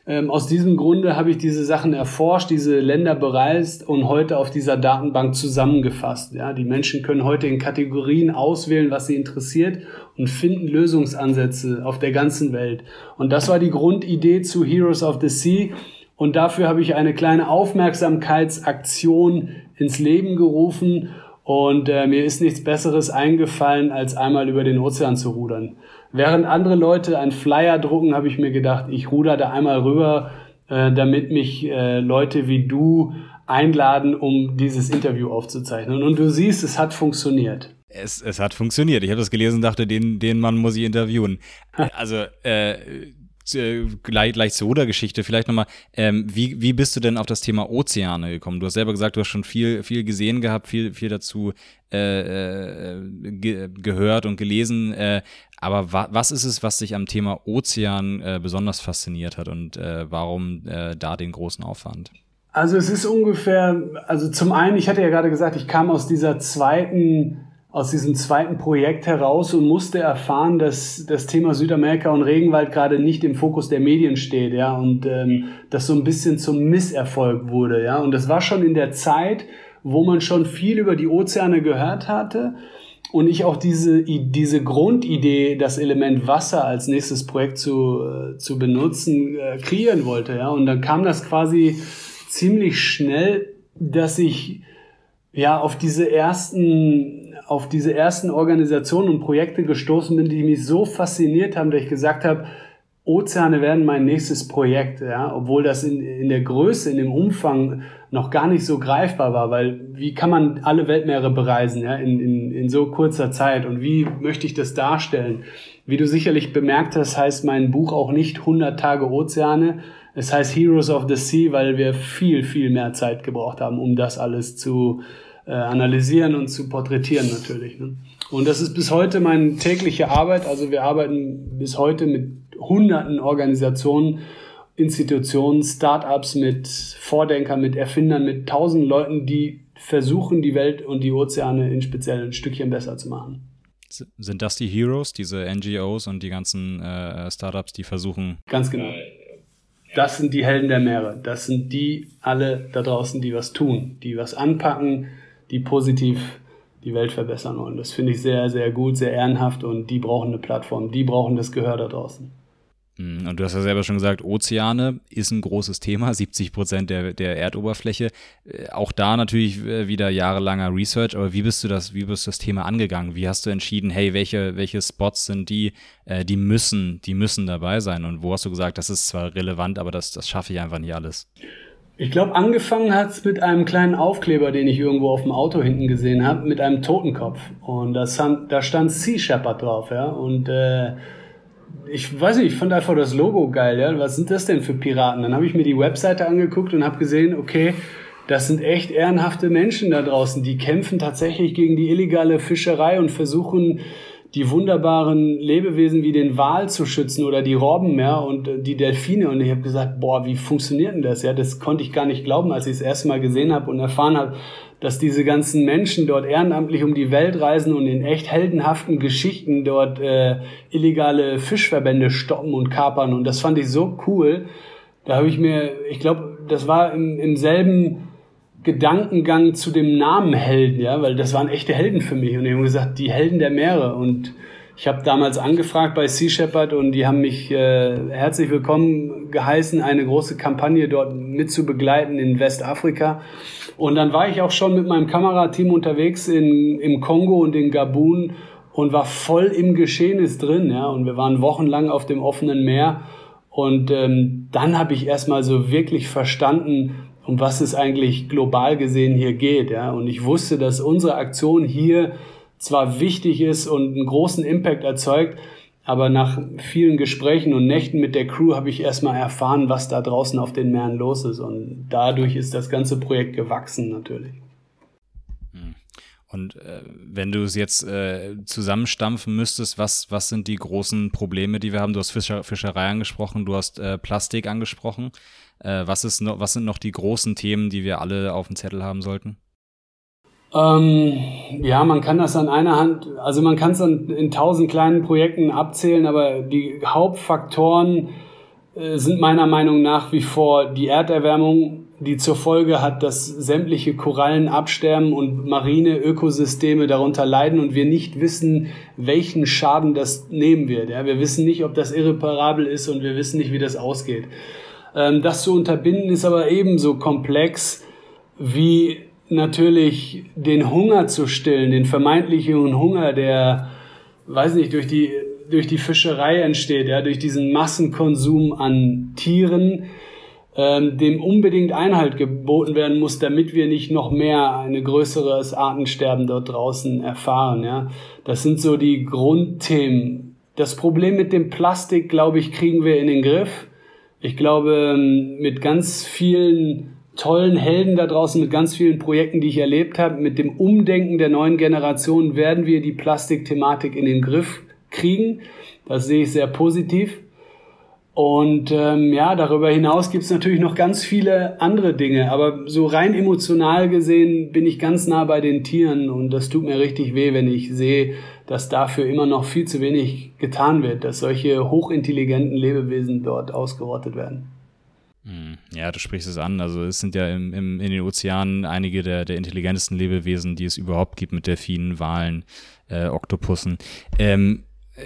ähm, aus diesem Grunde habe ich diese Sachen erforscht, diese Länder bereist und heute auf dieser Datenbank zusammengefasst. Ja, die Menschen können heute in Kategorien auswählen, was sie interessiert und finden Lösungsansätze auf der ganzen Welt. Und das war die Grundidee zu Heroes of the Sea. Und dafür habe ich eine kleine Aufmerksamkeitsaktion ins Leben gerufen und äh, mir ist nichts Besseres eingefallen, als einmal über den Ozean zu rudern. Während andere Leute einen Flyer drucken, habe ich mir gedacht, ich ruder da einmal rüber, äh, damit mich äh, Leute wie du einladen, um dieses Interview aufzuzeichnen. Und du siehst, es hat funktioniert. Es, es hat funktioniert. Ich habe das gelesen und dachte, den, den Mann muss ich interviewen. Also äh, äh, gleich, gleich zur Rudergeschichte vielleicht nochmal, ähm, wie, wie bist du denn auf das Thema Ozeane gekommen? Du hast selber gesagt, du hast schon viel, viel gesehen gehabt, viel, viel dazu äh, äh, ge gehört und gelesen. Äh, aber wa was ist es, was dich am Thema Ozean äh, besonders fasziniert hat und äh, warum äh, da den großen Aufwand? Also es ist ungefähr, also zum einen, ich hatte ja gerade gesagt, ich kam aus dieser zweiten aus diesem zweiten Projekt heraus und musste erfahren, dass das Thema Südamerika und Regenwald gerade nicht im Fokus der Medien steht, ja, und ähm, das so ein bisschen zum Misserfolg wurde, ja. Und das war schon in der Zeit, wo man schon viel über die Ozeane gehört hatte und ich auch diese, diese Grundidee, das Element Wasser als nächstes Projekt zu, äh, zu benutzen, äh, kreieren wollte, ja. Und dann kam das quasi ziemlich schnell, dass ich ja auf diese ersten auf diese ersten Organisationen und Projekte gestoßen bin, die mich so fasziniert haben, dass ich gesagt habe, Ozeane werden mein nächstes Projekt, ja, obwohl das in, in der Größe, in dem Umfang noch gar nicht so greifbar war, weil wie kann man alle Weltmeere bereisen, ja, in, in, in so kurzer Zeit und wie möchte ich das darstellen? Wie du sicherlich bemerkt hast, heißt mein Buch auch nicht 100 Tage Ozeane, es heißt Heroes of the Sea, weil wir viel, viel mehr Zeit gebraucht haben, um das alles zu, äh, analysieren und zu porträtieren natürlich. Ne? Und das ist bis heute meine tägliche Arbeit. Also wir arbeiten bis heute mit hunderten Organisationen, Institutionen, Startups, mit Vordenkern, mit Erfindern, mit tausend Leuten, die versuchen, die Welt und die Ozeane in speziell ein Stückchen besser zu machen. Sind das die Heroes, diese NGOs und die ganzen äh, Startups, die versuchen? Ganz genau. Das sind die Helden der Meere. Das sind die alle da draußen, die was tun, die was anpacken, die positiv die Welt verbessern wollen. Das finde ich sehr, sehr gut, sehr ehrenhaft und die brauchen eine Plattform, die brauchen das Gehör da draußen. Mhm. Und du hast ja selber schon gesagt, Ozeane ist ein großes Thema, 70 Prozent der, der Erdoberfläche. Äh, auch da natürlich äh, wieder jahrelanger Research, aber wie bist du das, wie bist das Thema angegangen? Wie hast du entschieden, hey, welche, welche Spots sind die, äh, die müssen, die müssen dabei sein? Und wo hast du gesagt, das ist zwar relevant, aber das, das schaffe ich einfach nicht alles? Ich glaube, angefangen hat es mit einem kleinen Aufkleber, den ich irgendwo auf dem Auto hinten gesehen habe, mit einem Totenkopf. Und das, da stand Sea Shepherd drauf, ja. Und äh, ich weiß nicht, ich fand einfach das Logo geil, ja. Was sind das denn für Piraten? Dann habe ich mir die Webseite angeguckt und habe gesehen, okay, das sind echt ehrenhafte Menschen da draußen, die kämpfen tatsächlich gegen die illegale Fischerei und versuchen die wunderbaren Lebewesen wie den Wal zu schützen oder die Robben ja, und äh, die Delfine. Und ich habe gesagt, boah, wie funktioniert denn das? Ja, das konnte ich gar nicht glauben, als ich es erste Mal gesehen habe und erfahren habe, dass diese ganzen Menschen dort ehrenamtlich um die Welt reisen und in echt heldenhaften Geschichten dort äh, illegale Fischverbände stoppen und kapern. Und das fand ich so cool. Da habe ich mir, ich glaube, das war im, im selben Gedankengang zu dem Namen Helden, ja, weil das waren echte Helden für mich. Und die haben gesagt, die Helden der Meere. Und ich habe damals angefragt bei Sea Shepherd und die haben mich äh, herzlich willkommen geheißen, eine große Kampagne dort mit zu begleiten in Westafrika. Und dann war ich auch schon mit meinem Kamerateam unterwegs in, im Kongo und in Gabun und war voll im Geschehnis drin, ja. Und wir waren wochenlang auf dem offenen Meer. Und ähm, dann habe ich erstmal so wirklich verstanden, um was es eigentlich global gesehen hier geht. Ja? Und ich wusste, dass unsere Aktion hier zwar wichtig ist und einen großen Impact erzeugt, aber nach vielen Gesprächen und Nächten mit der Crew habe ich erstmal erfahren, was da draußen auf den Meeren los ist. Und dadurch ist das ganze Projekt gewachsen natürlich. Und äh, wenn du es jetzt äh, zusammenstampfen müsstest, was, was sind die großen Probleme, die wir haben? Du hast Fischer, Fischerei angesprochen, du hast äh, Plastik angesprochen. Äh, was, ist noch, was sind noch die großen Themen, die wir alle auf dem Zettel haben sollten? Ähm, ja, man kann das an einer Hand, also man kann es in tausend kleinen Projekten abzählen, aber die Hauptfaktoren äh, sind meiner Meinung nach wie vor die Erderwärmung, die zur Folge hat, dass sämtliche Korallen absterben und marine Ökosysteme darunter leiden und wir nicht wissen, welchen Schaden das nehmen wird. Ja, wir wissen nicht, ob das irreparabel ist und wir wissen nicht, wie das ausgeht. Ähm, das zu unterbinden ist aber ebenso komplex wie natürlich den Hunger zu stillen, den vermeintlichen Hunger, der, weiß nicht, durch die, durch die Fischerei entsteht, ja, durch diesen Massenkonsum an Tieren, ähm, dem unbedingt Einhalt geboten werden muss, damit wir nicht noch mehr ein größeres Artensterben dort draußen erfahren. Ja. Das sind so die Grundthemen. Das Problem mit dem Plastik, glaube ich, kriegen wir in den Griff. Ich glaube, ähm, mit ganz vielen tollen Helden da draußen, mit ganz vielen Projekten, die ich erlebt habe, mit dem Umdenken der neuen Generation werden wir die Plastikthematik in den Griff kriegen. Das sehe ich sehr positiv. Und ähm, ja, darüber hinaus gibt es natürlich noch ganz viele andere Dinge. Aber so rein emotional gesehen bin ich ganz nah bei den Tieren und das tut mir richtig weh, wenn ich sehe, dass dafür immer noch viel zu wenig getan wird, dass solche hochintelligenten Lebewesen dort ausgerottet werden. Hm, ja, du sprichst es an. Also es sind ja im, im, in den Ozeanen einige der, der intelligentesten Lebewesen, die es überhaupt gibt, mit Delfinen, Walen, äh, Oktopussen. Ähm, äh,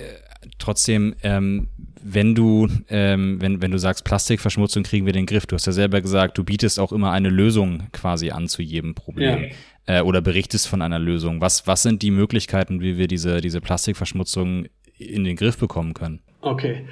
trotzdem, ähm, wenn du, ähm, wenn, wenn du sagst, Plastikverschmutzung kriegen wir den Griff, du hast ja selber gesagt, du bietest auch immer eine Lösung quasi an zu jedem Problem. Ja äh, oder berichtest von einer Lösung. Was, was sind die Möglichkeiten, wie wir diese, diese Plastikverschmutzung in den Griff bekommen können? Okay.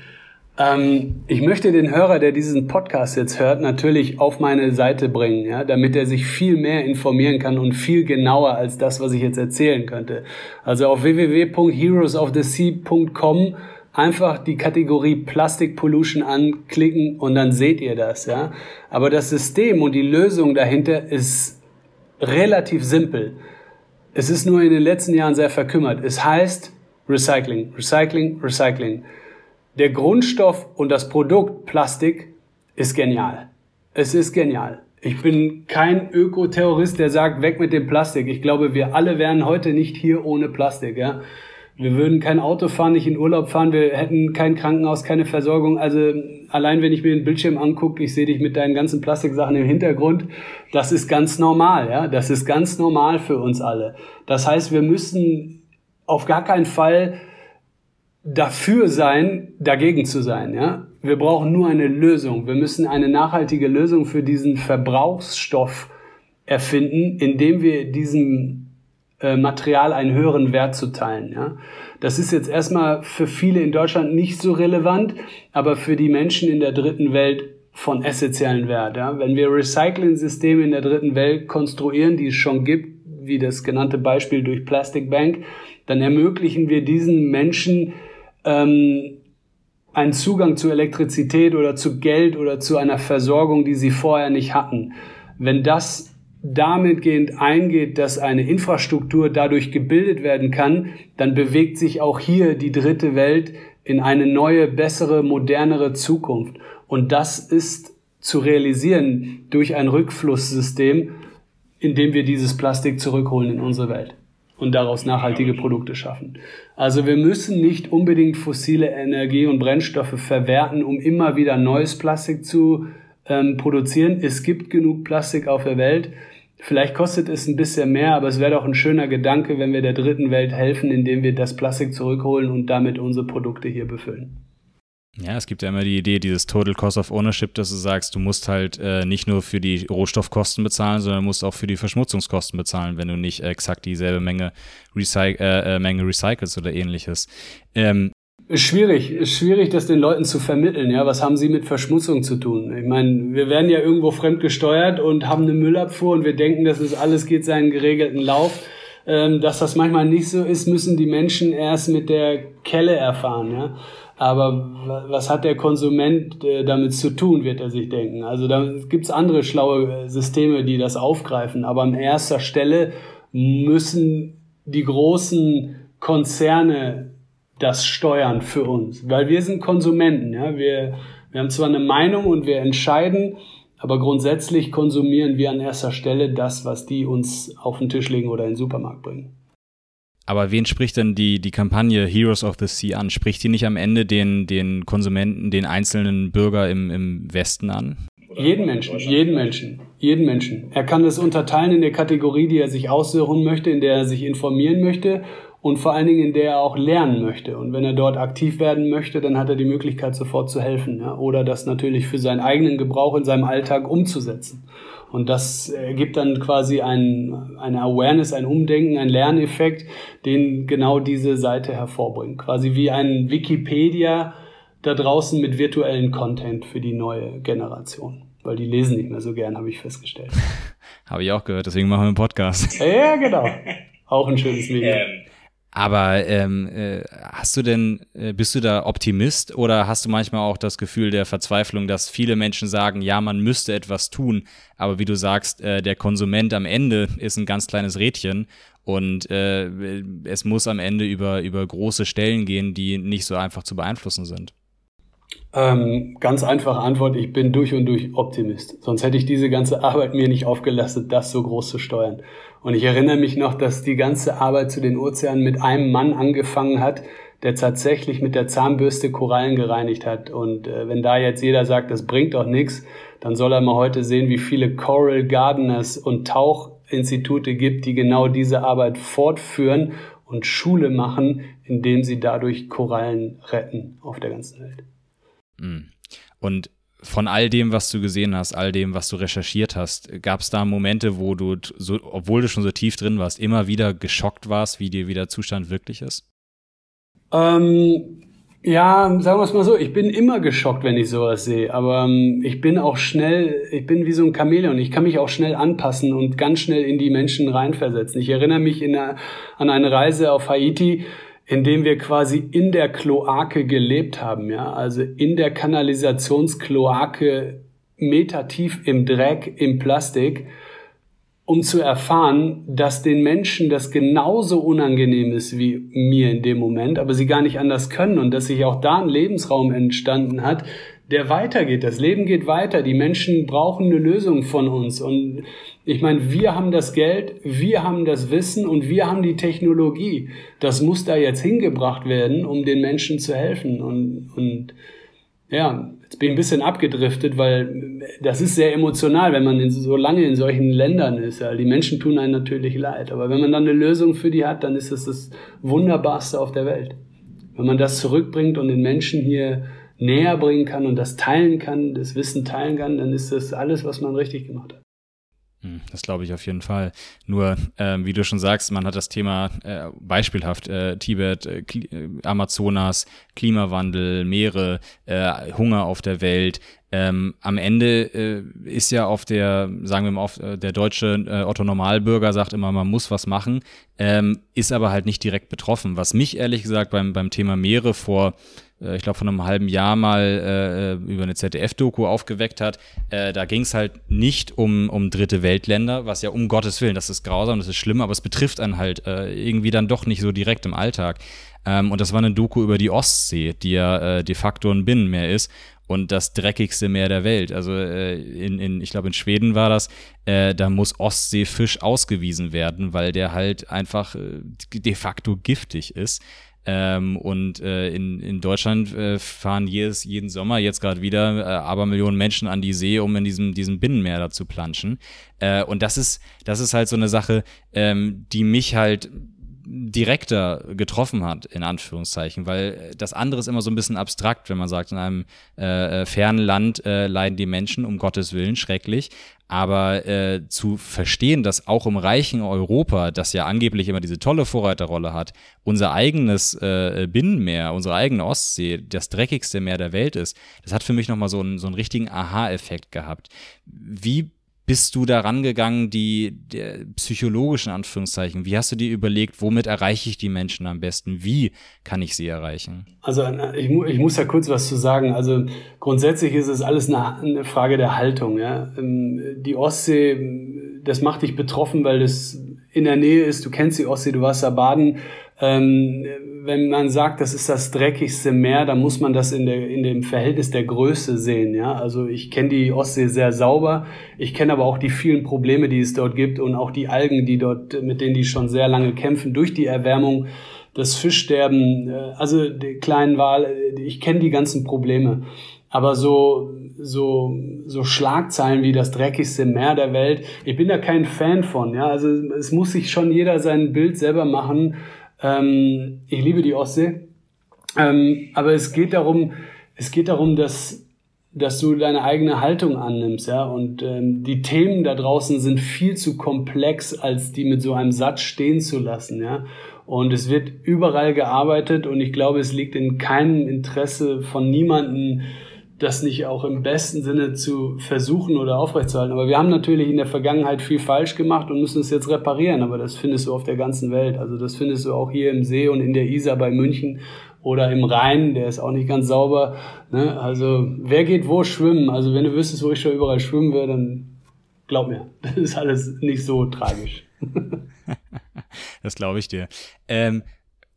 Ähm, ich möchte den Hörer, der diesen Podcast jetzt hört, natürlich auf meine Seite bringen, ja, damit er sich viel mehr informieren kann und viel genauer als das, was ich jetzt erzählen könnte. Also auf www.heroesofthesea.com einfach die Kategorie Plastic Pollution anklicken und dann seht ihr das, ja. Aber das System und die Lösung dahinter ist relativ simpel. Es ist nur in den letzten Jahren sehr verkümmert. Es heißt Recycling, Recycling, Recycling. Der Grundstoff und das Produkt Plastik ist genial. Es ist genial. Ich bin kein Ökoterrorist, der sagt, weg mit dem Plastik. Ich glaube, wir alle wären heute nicht hier ohne Plastik. Ja? Wir würden kein Auto fahren, nicht in Urlaub fahren, wir hätten kein Krankenhaus, keine Versorgung. Also allein wenn ich mir den Bildschirm angucke, ich sehe dich mit deinen ganzen Plastiksachen im Hintergrund, das ist ganz normal, ja. Das ist ganz normal für uns alle. Das heißt, wir müssen auf gar keinen Fall dafür sein, dagegen zu sein, ja. Wir brauchen nur eine Lösung. Wir müssen eine nachhaltige Lösung für diesen Verbrauchsstoff erfinden, indem wir diesem äh, Material einen höheren Wert zuteilen. Ja? Das ist jetzt erstmal für viele in Deutschland nicht so relevant, aber für die Menschen in der dritten Welt von essentiellen Wert. Ja? Wenn wir Recycling-Systeme in der dritten Welt konstruieren, die es schon gibt, wie das genannte Beispiel durch Plastic Bank, dann ermöglichen wir diesen Menschen ähm, einen Zugang zu Elektrizität oder zu Geld oder zu einer Versorgung, die sie vorher nicht hatten. Wenn das damit gehend eingeht, dass eine Infrastruktur dadurch gebildet werden kann, dann bewegt sich auch hier die dritte Welt in eine neue, bessere, modernere Zukunft. Und das ist zu realisieren durch ein Rückflusssystem, in dem wir dieses Plastik zurückholen in unsere Welt und daraus nachhaltige Produkte schaffen. Also wir müssen nicht unbedingt fossile Energie und Brennstoffe verwerten, um immer wieder neues Plastik zu ähm, produzieren. Es gibt genug Plastik auf der Welt. Vielleicht kostet es ein bisschen mehr, aber es wäre doch ein schöner Gedanke, wenn wir der dritten Welt helfen, indem wir das Plastik zurückholen und damit unsere Produkte hier befüllen. Ja, es gibt ja immer die Idee, dieses Total Cost of Ownership, dass du sagst, du musst halt äh, nicht nur für die Rohstoffkosten bezahlen, sondern musst auch für die Verschmutzungskosten bezahlen, wenn du nicht exakt dieselbe Menge, Recy äh, äh, Menge recycelst oder ähnliches. Ähm, ist schwierig, ist schwierig, das den Leuten zu vermitteln. Ja, was haben sie mit Verschmutzung zu tun? Ich meine, wir werden ja irgendwo fremd gesteuert und haben eine Müllabfuhr und wir denken, dass es alles geht seinen geregelten Lauf. Ähm, dass das manchmal nicht so ist, müssen die Menschen erst mit der Kelle erfahren. Ja. Aber was hat der Konsument äh, damit zu tun, wird er sich denken. Also da gibt's andere schlaue äh, Systeme, die das aufgreifen. Aber an erster Stelle müssen die großen Konzerne das steuern für uns, weil wir sind Konsumenten. Ja? Wir, wir haben zwar eine Meinung und wir entscheiden, aber grundsätzlich konsumieren wir an erster Stelle das, was die uns auf den Tisch legen oder in den Supermarkt bringen. Aber wen spricht denn die, die Kampagne Heroes of the Sea an? Spricht die nicht am Ende den, den Konsumenten, den einzelnen Bürger im, im Westen an? Jeden Menschen, jeden Menschen, jeden Menschen. Er kann es unterteilen in der Kategorie, die er sich aussuchen möchte, in der er sich informieren möchte und vor allen Dingen in der er auch lernen möchte. Und wenn er dort aktiv werden möchte, dann hat er die Möglichkeit, sofort zu helfen ja? oder das natürlich für seinen eigenen Gebrauch in seinem Alltag umzusetzen. Und das ergibt dann quasi ein, eine Awareness, ein Umdenken, ein Lerneffekt, den genau diese Seite hervorbringt. Quasi wie ein Wikipedia da draußen mit virtuellen Content für die neue Generation. Weil die lesen nicht mehr so gern, habe ich festgestellt. habe ich auch gehört, deswegen machen wir einen Podcast. Ja, genau. Auch ein schönes Medium. Aber ähm, äh, hast du denn, äh, bist du da Optimist oder hast du manchmal auch das Gefühl der Verzweiflung, dass viele Menschen sagen, ja, man müsste etwas tun, aber wie du sagst, äh, der Konsument am Ende ist ein ganz kleines Rädchen und äh, es muss am Ende über, über große Stellen gehen, die nicht so einfach zu beeinflussen sind? Ähm, ganz einfache Antwort, ich bin durch und durch Optimist. Sonst hätte ich diese ganze Arbeit mir nicht aufgelastet, das so groß zu steuern. Und ich erinnere mich noch, dass die ganze Arbeit zu den Ozeanen mit einem Mann angefangen hat, der tatsächlich mit der Zahnbürste Korallen gereinigt hat. Und äh, wenn da jetzt jeder sagt, das bringt doch nichts, dann soll er mal heute sehen, wie viele Coral Gardeners und Tauchinstitute gibt, die genau diese Arbeit fortführen und Schule machen, indem sie dadurch Korallen retten auf der ganzen Welt. Mm. Und von all dem, was du gesehen hast, all dem, was du recherchiert hast, gab es da Momente, wo du, so, obwohl du schon so tief drin warst, immer wieder geschockt warst, wie dir wieder Zustand wirklich ist? Ähm, ja, sagen wir es mal so, ich bin immer geschockt, wenn ich sowas sehe, aber ähm, ich bin auch schnell, ich bin wie so ein Chamäleon, ich kann mich auch schnell anpassen und ganz schnell in die Menschen reinversetzen. Ich erinnere mich einer, an eine Reise auf Haiti, in dem wir quasi in der Kloake gelebt haben, ja, also in der Kanalisationskloake metertief im Dreck, im Plastik, um zu erfahren, dass den Menschen das genauso unangenehm ist wie mir in dem Moment, aber sie gar nicht anders können und dass sich auch da ein Lebensraum entstanden hat, der weitergeht. Das Leben geht weiter. Die Menschen brauchen eine Lösung von uns. Und ich meine, wir haben das Geld, wir haben das Wissen und wir haben die Technologie. Das muss da jetzt hingebracht werden, um den Menschen zu helfen. Und, und ja, jetzt bin ich ein bisschen abgedriftet, weil das ist sehr emotional, wenn man in, so lange in solchen Ländern ist. Ja. Die Menschen tun einen natürlich leid. Aber wenn man dann eine Lösung für die hat, dann ist das das Wunderbarste auf der Welt. Wenn man das zurückbringt und den Menschen hier näher bringen kann und das teilen kann, das Wissen teilen kann, dann ist das alles, was man richtig gemacht hat. Hm, das glaube ich auf jeden Fall. Nur, ähm, wie du schon sagst, man hat das Thema äh, beispielhaft äh, Tibet, äh, Kli äh, Amazonas, Klimawandel, Meere, äh, Hunger auf der Welt. Ähm, am Ende äh, ist ja auf der, sagen wir mal, auf, der deutsche Otto Normalbürger sagt immer, man muss was machen, ähm, ist aber halt nicht direkt betroffen. Was mich ehrlich gesagt beim, beim Thema Meere vor ich glaube, vor einem halben Jahr mal äh, über eine ZDF-Doku aufgeweckt hat. Äh, da ging es halt nicht um, um dritte Weltländer, was ja um Gottes Willen, das ist grausam, das ist schlimm, aber es betrifft einen halt äh, irgendwie dann doch nicht so direkt im Alltag. Ähm, und das war eine Doku über die Ostsee, die ja äh, de facto ein Binnenmeer ist und das dreckigste Meer der Welt. Also äh, in, in, ich glaube in Schweden war das, äh, da muss Ostseefisch ausgewiesen werden, weil der halt einfach äh, de facto giftig ist. Ähm, und äh, in, in Deutschland äh, fahren jedes, jeden Sommer jetzt gerade wieder äh, Abermillionen Menschen an die See, um in diesem, diesem Binnenmeer da zu planschen. Äh, und das ist, das ist halt so eine Sache, ähm, die mich halt direkter getroffen hat, in Anführungszeichen, weil das andere ist immer so ein bisschen abstrakt, wenn man sagt, in einem äh, äh, fernen Land äh, leiden die Menschen, um Gottes Willen, schrecklich. Aber äh, zu verstehen, dass auch im reichen Europa, das ja angeblich immer diese tolle Vorreiterrolle hat, unser eigenes äh, Binnenmeer, unsere eigene Ostsee, das dreckigste Meer der Welt ist, das hat für mich nochmal so einen, so einen richtigen Aha-Effekt gehabt. Wie bist du da rangegangen, die der psychologischen Anführungszeichen? Wie hast du dir überlegt, womit erreiche ich die Menschen am besten? Wie kann ich sie erreichen? Also ich, ich muss ja kurz was zu sagen. Also grundsätzlich ist es alles eine, eine Frage der Haltung. Ja? Ähm, die Ostsee, das macht dich betroffen, weil das in der Nähe ist. Du kennst die Ostsee, du warst da baden. Ähm, wenn man sagt, das ist das dreckigste Meer, dann muss man das in, der, in dem Verhältnis der Größe sehen. Ja? Also ich kenne die Ostsee sehr sauber, ich kenne aber auch die vielen Probleme, die es dort gibt und auch die Algen, die dort, mit denen die schon sehr lange kämpfen durch die Erwärmung, das Fischsterben, äh, also die kleinen Wal, äh, ich kenne die ganzen Probleme. Aber so, so, so Schlagzeilen wie das dreckigste Meer der Welt, ich bin da kein Fan von. Ja? Also es muss sich schon jeder sein Bild selber machen ähm, ich liebe die Ostsee. Ähm, aber es geht darum, es geht darum, dass, dass du deine eigene Haltung annimmst, ja. Und ähm, die Themen da draußen sind viel zu komplex, als die mit so einem Satz stehen zu lassen, ja. Und es wird überall gearbeitet und ich glaube, es liegt in keinem Interesse von niemanden, das nicht auch im besten Sinne zu versuchen oder aufrechtzuerhalten. Aber wir haben natürlich in der Vergangenheit viel falsch gemacht und müssen es jetzt reparieren. Aber das findest du auf der ganzen Welt. Also das findest du auch hier im See und in der Isar bei München oder im Rhein. Der ist auch nicht ganz sauber. Ne? Also wer geht wo schwimmen? Also wenn du wüsstest, wo ich schon überall schwimmen würde, dann glaub mir, das ist alles nicht so tragisch. das glaube ich dir. Ähm,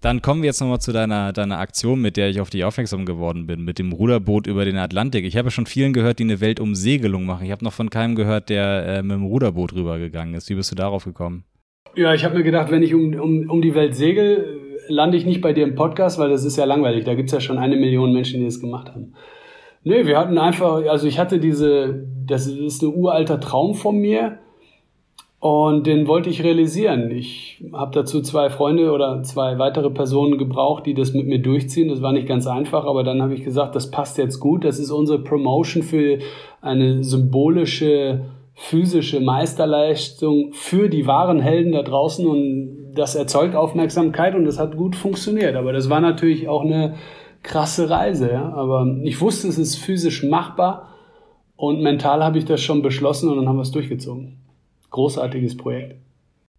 dann kommen wir jetzt nochmal zu deiner, deiner Aktion, mit der ich auf dich aufmerksam geworden bin, mit dem Ruderboot über den Atlantik. Ich habe schon vielen gehört, die eine Weltumsegelung machen. Ich habe noch von keinem gehört, der äh, mit dem Ruderboot rübergegangen ist. Wie bist du darauf gekommen? Ja, ich habe mir gedacht, wenn ich um, um, um die Welt segel, lande ich nicht bei dir im Podcast, weil das ist ja langweilig. Da gibt es ja schon eine Million Menschen, die das gemacht haben. Nee, wir hatten einfach, also ich hatte diese, das ist ein uralter Traum von mir und den wollte ich realisieren. Ich habe dazu zwei Freunde oder zwei weitere Personen gebraucht, die das mit mir durchziehen. Das war nicht ganz einfach, aber dann habe ich gesagt, das passt jetzt gut. Das ist unsere Promotion für eine symbolische, physische Meisterleistung für die wahren Helden da draußen. Und das erzeugt Aufmerksamkeit und das hat gut funktioniert. Aber das war natürlich auch eine krasse Reise. Ja? Aber ich wusste, es ist physisch machbar und mental habe ich das schon beschlossen und dann haben wir es durchgezogen großartiges Projekt.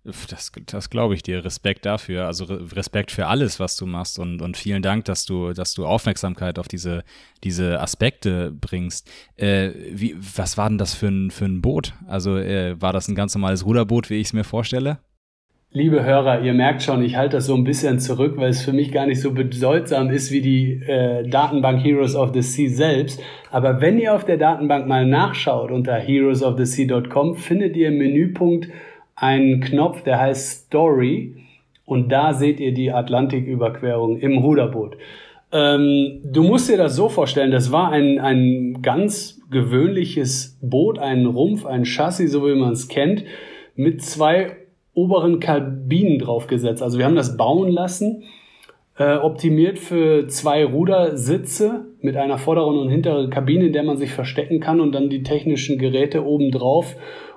Das, das glaube ich dir. Respekt dafür. Also Respekt für alles, was du machst und, und vielen Dank, dass du, dass du Aufmerksamkeit auf diese, diese Aspekte bringst. Äh, wie, was war denn das für ein, für ein Boot? Also äh, war das ein ganz normales Ruderboot, wie ich es mir vorstelle? Liebe Hörer, ihr merkt schon, ich halte das so ein bisschen zurück, weil es für mich gar nicht so bedeutsam ist wie die äh, Datenbank Heroes of the Sea selbst. Aber wenn ihr auf der Datenbank mal nachschaut unter heroesofthesea.com, findet ihr im Menüpunkt einen Knopf, der heißt Story. Und da seht ihr die Atlantiküberquerung im Ruderboot. Ähm, du musst dir das so vorstellen, das war ein, ein ganz gewöhnliches Boot, ein Rumpf, ein Chassis, so wie man es kennt, mit zwei oberen Kabinen draufgesetzt. Also wir haben das bauen lassen äh, optimiert für zwei Rudersitze mit einer vorderen und hinteren Kabine, in der man sich verstecken kann und dann die technischen Geräte oben drauf.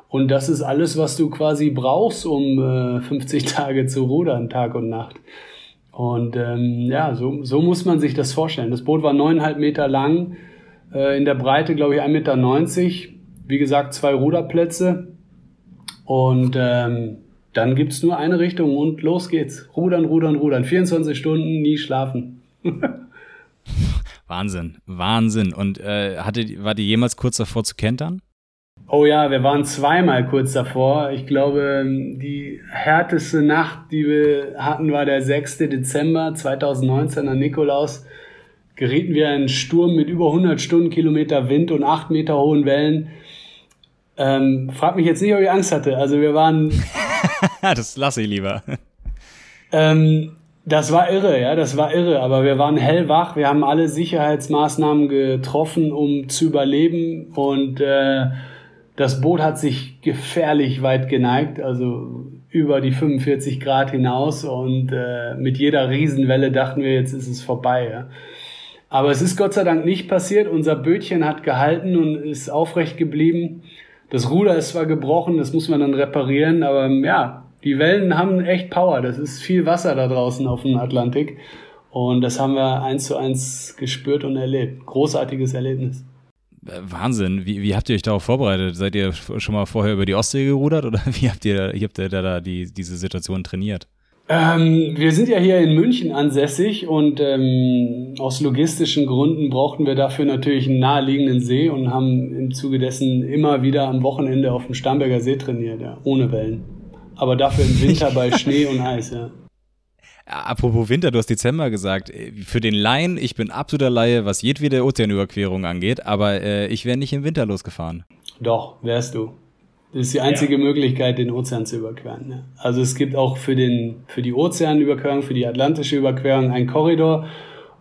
Und das ist alles, was du quasi brauchst, um äh, 50 Tage zu rudern, Tag und Nacht. Und ähm, ja, so, so muss man sich das vorstellen. Das Boot war neuneinhalb Meter lang, äh, in der Breite, glaube ich, 1,90 Meter. Wie gesagt, zwei Ruderplätze. Und ähm, dann gibt's nur eine Richtung und los geht's. Rudern, rudern, rudern. 24 Stunden, nie schlafen. Wahnsinn, Wahnsinn. Und äh, hatte, war die jemals kurz davor zu kentern? Oh ja, wir waren zweimal kurz davor. Ich glaube, die härteste Nacht, die wir hatten, war der 6. Dezember 2019 an Nikolaus. Gerieten wir in einen Sturm mit über 100 Stundenkilometer Wind und 8 Meter hohen Wellen. Ähm, frag mich jetzt nicht, ob ich Angst hatte. Also wir waren. das lasse ich lieber. Ähm, das war irre, ja, das war irre. Aber wir waren hellwach. Wir haben alle Sicherheitsmaßnahmen getroffen, um zu überleben. Und äh, das Boot hat sich gefährlich weit geneigt, also über die 45 Grad hinaus. Und äh, mit jeder Riesenwelle dachten wir, jetzt ist es vorbei. Ja. Aber es ist Gott sei Dank nicht passiert. Unser Bötchen hat gehalten und ist aufrecht geblieben. Das Ruder ist zwar gebrochen, das muss man dann reparieren, aber ja, die Wellen haben echt Power. Das ist viel Wasser da draußen auf dem Atlantik. Und das haben wir eins zu eins gespürt und erlebt. Großartiges Erlebnis. Äh, Wahnsinn. Wie, wie habt ihr euch darauf vorbereitet? Seid ihr schon mal vorher über die Ostsee gerudert oder wie habt ihr, wie habt ihr da, da die, diese Situation trainiert? Ähm, wir sind ja hier in München ansässig und ähm, aus logistischen Gründen brauchten wir dafür natürlich einen naheliegenden See und haben im Zuge dessen immer wieder am Wochenende auf dem Starnberger See trainiert, ja, ohne Wellen. Aber dafür im Winter bei Schnee und Eis, ja. Apropos Winter, du hast Dezember gesagt. Für den Laien, ich bin absoluter Laie, was jedwede Ozeanüberquerung angeht, aber äh, ich wäre nicht im Winter losgefahren. Doch, wärst du. Das ist die einzige ja. Möglichkeit, den Ozean zu überqueren. Ja. Also es gibt auch für, den, für die Ozeanüberquerung, für die atlantische Überquerung einen Korridor.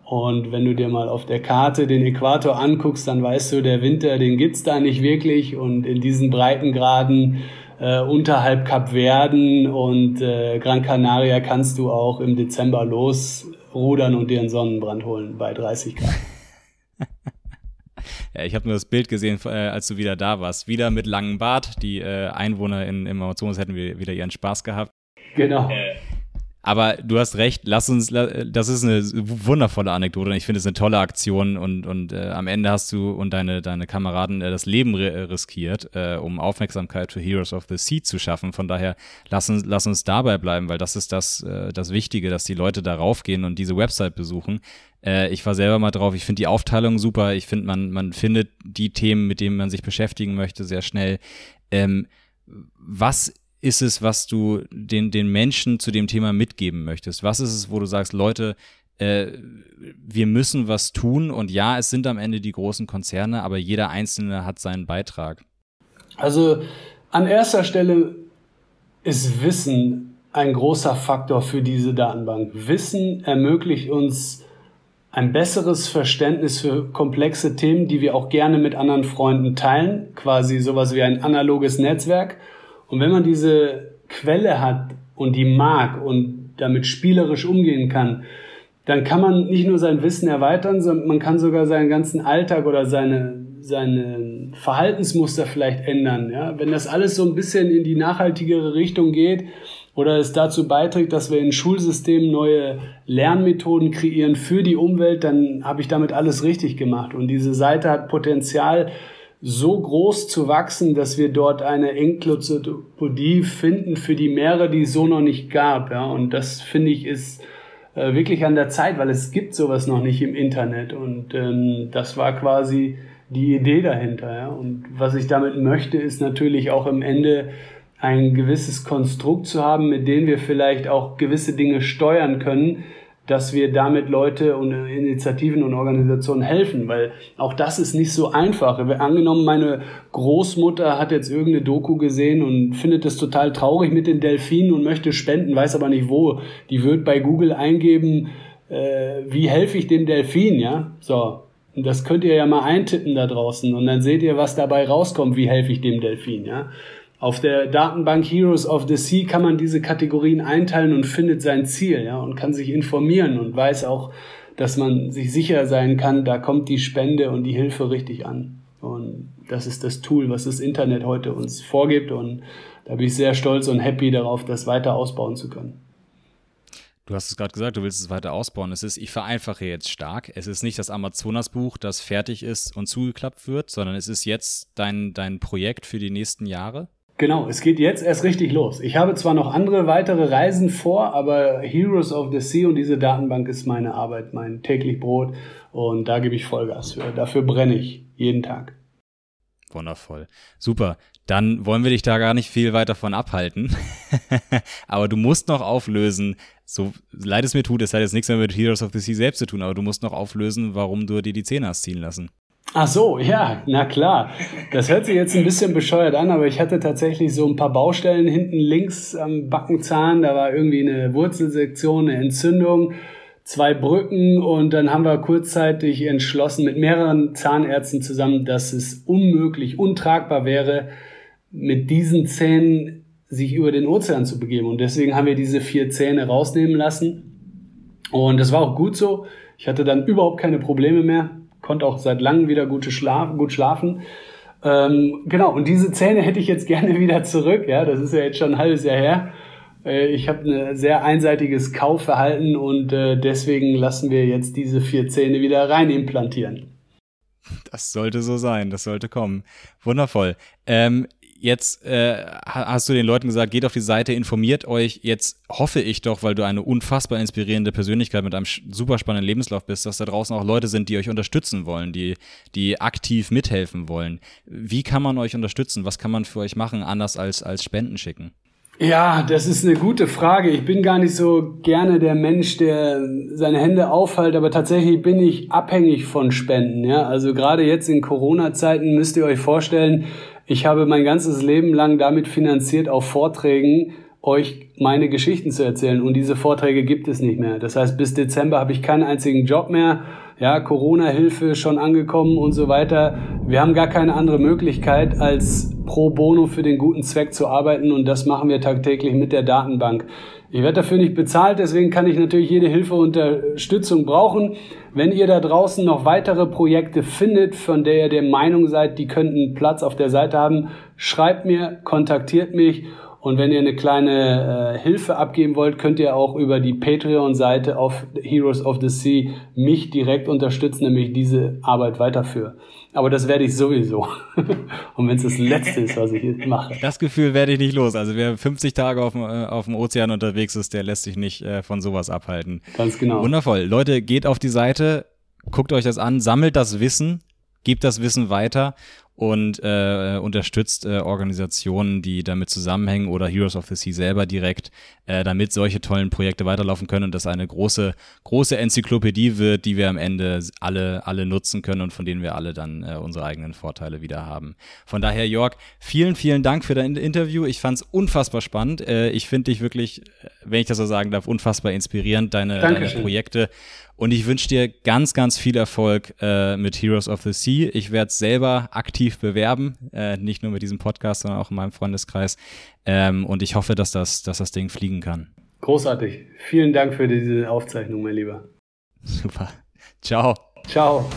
Und wenn du dir mal auf der Karte den Äquator anguckst, dann weißt du, der Winter, den gibt's da nicht wirklich. Und in diesen Breitengraden äh, unterhalb Kap Verden und äh, Gran Canaria kannst du auch im Dezember losrudern und dir einen Sonnenbrand holen bei 30 Grad. Ja, ich habe nur das Bild gesehen, äh, als du wieder da warst. Wieder mit langem Bart. Die äh, Einwohner in, im Amazonas hätten wieder ihren Spaß gehabt. Genau. Äh, aber du hast recht, lass uns, das ist eine wundervolle Anekdote und ich finde es eine tolle Aktion und, und äh, am Ende hast du und deine, deine Kameraden äh, das Leben riskiert, äh, um Aufmerksamkeit für Heroes of the Sea zu schaffen. Von daher lass uns, lass uns dabei bleiben, weil das ist das, äh, das Wichtige, dass die Leute darauf gehen und diese Website besuchen. Äh, ich war selber mal drauf, ich finde die Aufteilung super, ich finde, man, man findet die Themen, mit denen man sich beschäftigen möchte, sehr schnell. Ähm, was ist es, was du den, den Menschen zu dem Thema mitgeben möchtest? Was ist es, wo du sagst, Leute, äh, wir müssen was tun und ja, es sind am Ende die großen Konzerne, aber jeder Einzelne hat seinen Beitrag. Also an erster Stelle ist Wissen ein großer Faktor für diese Datenbank. Wissen ermöglicht uns ein besseres Verständnis für komplexe Themen, die wir auch gerne mit anderen Freunden teilen, quasi sowas wie ein analoges Netzwerk. Und wenn man diese Quelle hat und die mag und damit spielerisch umgehen kann, dann kann man nicht nur sein Wissen erweitern, sondern man kann sogar seinen ganzen Alltag oder seine, seine Verhaltensmuster vielleicht ändern. Ja? Wenn das alles so ein bisschen in die nachhaltigere Richtung geht oder es dazu beiträgt, dass wir in Schulsystemen neue Lernmethoden kreieren für die Umwelt, dann habe ich damit alles richtig gemacht. Und diese Seite hat Potenzial, so groß zu wachsen, dass wir dort eine Enklozodopodie finden für die Meere, die es so noch nicht gab. Ja? Und das finde ich ist äh, wirklich an der Zeit, weil es gibt sowas noch nicht im Internet. Und ähm, das war quasi die Idee dahinter. Ja? Und was ich damit möchte, ist natürlich auch am Ende ein gewisses Konstrukt zu haben, mit dem wir vielleicht auch gewisse Dinge steuern können, dass wir damit Leute und Initiativen und Organisationen helfen, weil auch das ist nicht so einfach. Angenommen, meine Großmutter hat jetzt irgendeine Doku gesehen und findet es total traurig mit den Delfinen und möchte spenden, weiß aber nicht wo. Die wird bei Google eingeben, äh, wie helfe ich dem Delfin, ja? So. Und das könnt ihr ja mal eintippen da draußen und dann seht ihr, was dabei rauskommt, wie helfe ich dem Delfin, ja? Auf der Datenbank Heroes of the Sea kann man diese Kategorien einteilen und findet sein Ziel, ja, und kann sich informieren und weiß auch, dass man sich sicher sein kann, da kommt die Spende und die Hilfe richtig an. Und das ist das Tool, was das Internet heute uns vorgibt. Und da bin ich sehr stolz und happy darauf, das weiter ausbauen zu können. Du hast es gerade gesagt, du willst es weiter ausbauen. Es ist, ich vereinfache jetzt stark. Es ist nicht das Amazonas-Buch, das fertig ist und zugeklappt wird, sondern es ist jetzt dein, dein Projekt für die nächsten Jahre. Genau, es geht jetzt erst richtig los. Ich habe zwar noch andere weitere Reisen vor, aber Heroes of the Sea und diese Datenbank ist meine Arbeit, mein täglich Brot und da gebe ich Vollgas für. Dafür brenne ich jeden Tag. Wundervoll. Super. Dann wollen wir dich da gar nicht viel weiter von abhalten. aber du musst noch auflösen, so leid es mir tut, es hat jetzt nichts mehr mit Heroes of the Sea selbst zu tun, aber du musst noch auflösen, warum du dir die Zähne hast ziehen lassen. Ach so, ja, na klar. Das hört sich jetzt ein bisschen bescheuert an, aber ich hatte tatsächlich so ein paar Baustellen hinten links am Backenzahn. Da war irgendwie eine Wurzelsektion, eine Entzündung, zwei Brücken und dann haben wir kurzzeitig entschlossen mit mehreren Zahnärzten zusammen, dass es unmöglich, untragbar wäre, mit diesen Zähnen sich über den Ozean zu begeben. Und deswegen haben wir diese vier Zähne rausnehmen lassen. Und das war auch gut so. Ich hatte dann überhaupt keine Probleme mehr, konnte auch seit langem wieder gute Schlaf, gut schlafen. Ähm, genau, und diese Zähne hätte ich jetzt gerne wieder zurück. Ja, das ist ja jetzt schon ein halbes Jahr her. Äh, ich habe ein sehr einseitiges Kaufverhalten und äh, deswegen lassen wir jetzt diese vier Zähne wieder rein implantieren. Das sollte so sein, das sollte kommen. Wundervoll. Ähm, Jetzt äh, hast du den Leuten gesagt, geht auf die Seite, informiert euch. Jetzt hoffe ich doch, weil du eine unfassbar inspirierende Persönlichkeit mit einem super spannenden Lebenslauf bist, dass da draußen auch Leute sind, die euch unterstützen wollen, die, die aktiv mithelfen wollen. Wie kann man euch unterstützen? Was kann man für euch machen, anders als, als Spenden schicken? Ja, das ist eine gute Frage. Ich bin gar nicht so gerne der Mensch, der seine Hände aufhält, aber tatsächlich bin ich abhängig von Spenden. Ja, also gerade jetzt in Corona-Zeiten müsst ihr euch vorstellen, ich habe mein ganzes Leben lang damit finanziert, auf Vorträgen euch meine Geschichten zu erzählen. Und diese Vorträge gibt es nicht mehr. Das heißt, bis Dezember habe ich keinen einzigen Job mehr. Ja, Corona-Hilfe schon angekommen und so weiter. Wir haben gar keine andere Möglichkeit, als pro bono für den guten Zweck zu arbeiten. Und das machen wir tagtäglich mit der Datenbank. Ich werde dafür nicht bezahlt, deswegen kann ich natürlich jede Hilfe und Unterstützung brauchen. Wenn ihr da draußen noch weitere Projekte findet, von der ihr der Meinung seid, die könnten Platz auf der Seite haben, schreibt mir, kontaktiert mich und wenn ihr eine kleine äh, Hilfe abgeben wollt, könnt ihr auch über die Patreon-Seite auf Heroes of the Sea mich direkt unterstützen, nämlich diese Arbeit weiterführen. Aber das werde ich sowieso. Und wenn es das Letzte ist, was ich mache. Das Gefühl werde ich nicht los. Also wer 50 Tage auf dem, äh, auf dem Ozean unterwegs ist, der lässt sich nicht äh, von sowas abhalten. Ganz genau. Wundervoll. Leute, geht auf die Seite, guckt euch das an, sammelt das Wissen, gebt das Wissen weiter und äh, unterstützt äh, Organisationen, die damit zusammenhängen oder Heroes of the Sea selber direkt, äh, damit solche tollen Projekte weiterlaufen können und das eine große, große Enzyklopädie wird, die wir am Ende alle, alle nutzen können und von denen wir alle dann äh, unsere eigenen Vorteile wieder haben. Von daher, Jörg, vielen, vielen Dank für dein Interview. Ich fand es unfassbar spannend. Äh, ich finde dich wirklich, wenn ich das so sagen darf, unfassbar inspirierend, deine, deine Projekte. Und ich wünsche dir ganz, ganz viel Erfolg äh, mit Heroes of the Sea. Ich werde es selber aktiv bewerben, äh, nicht nur mit diesem Podcast, sondern auch in meinem Freundeskreis. Ähm, und ich hoffe, dass das, dass das Ding fliegen kann. Großartig. Vielen Dank für diese Aufzeichnung, mein Lieber. Super. Ciao. Ciao.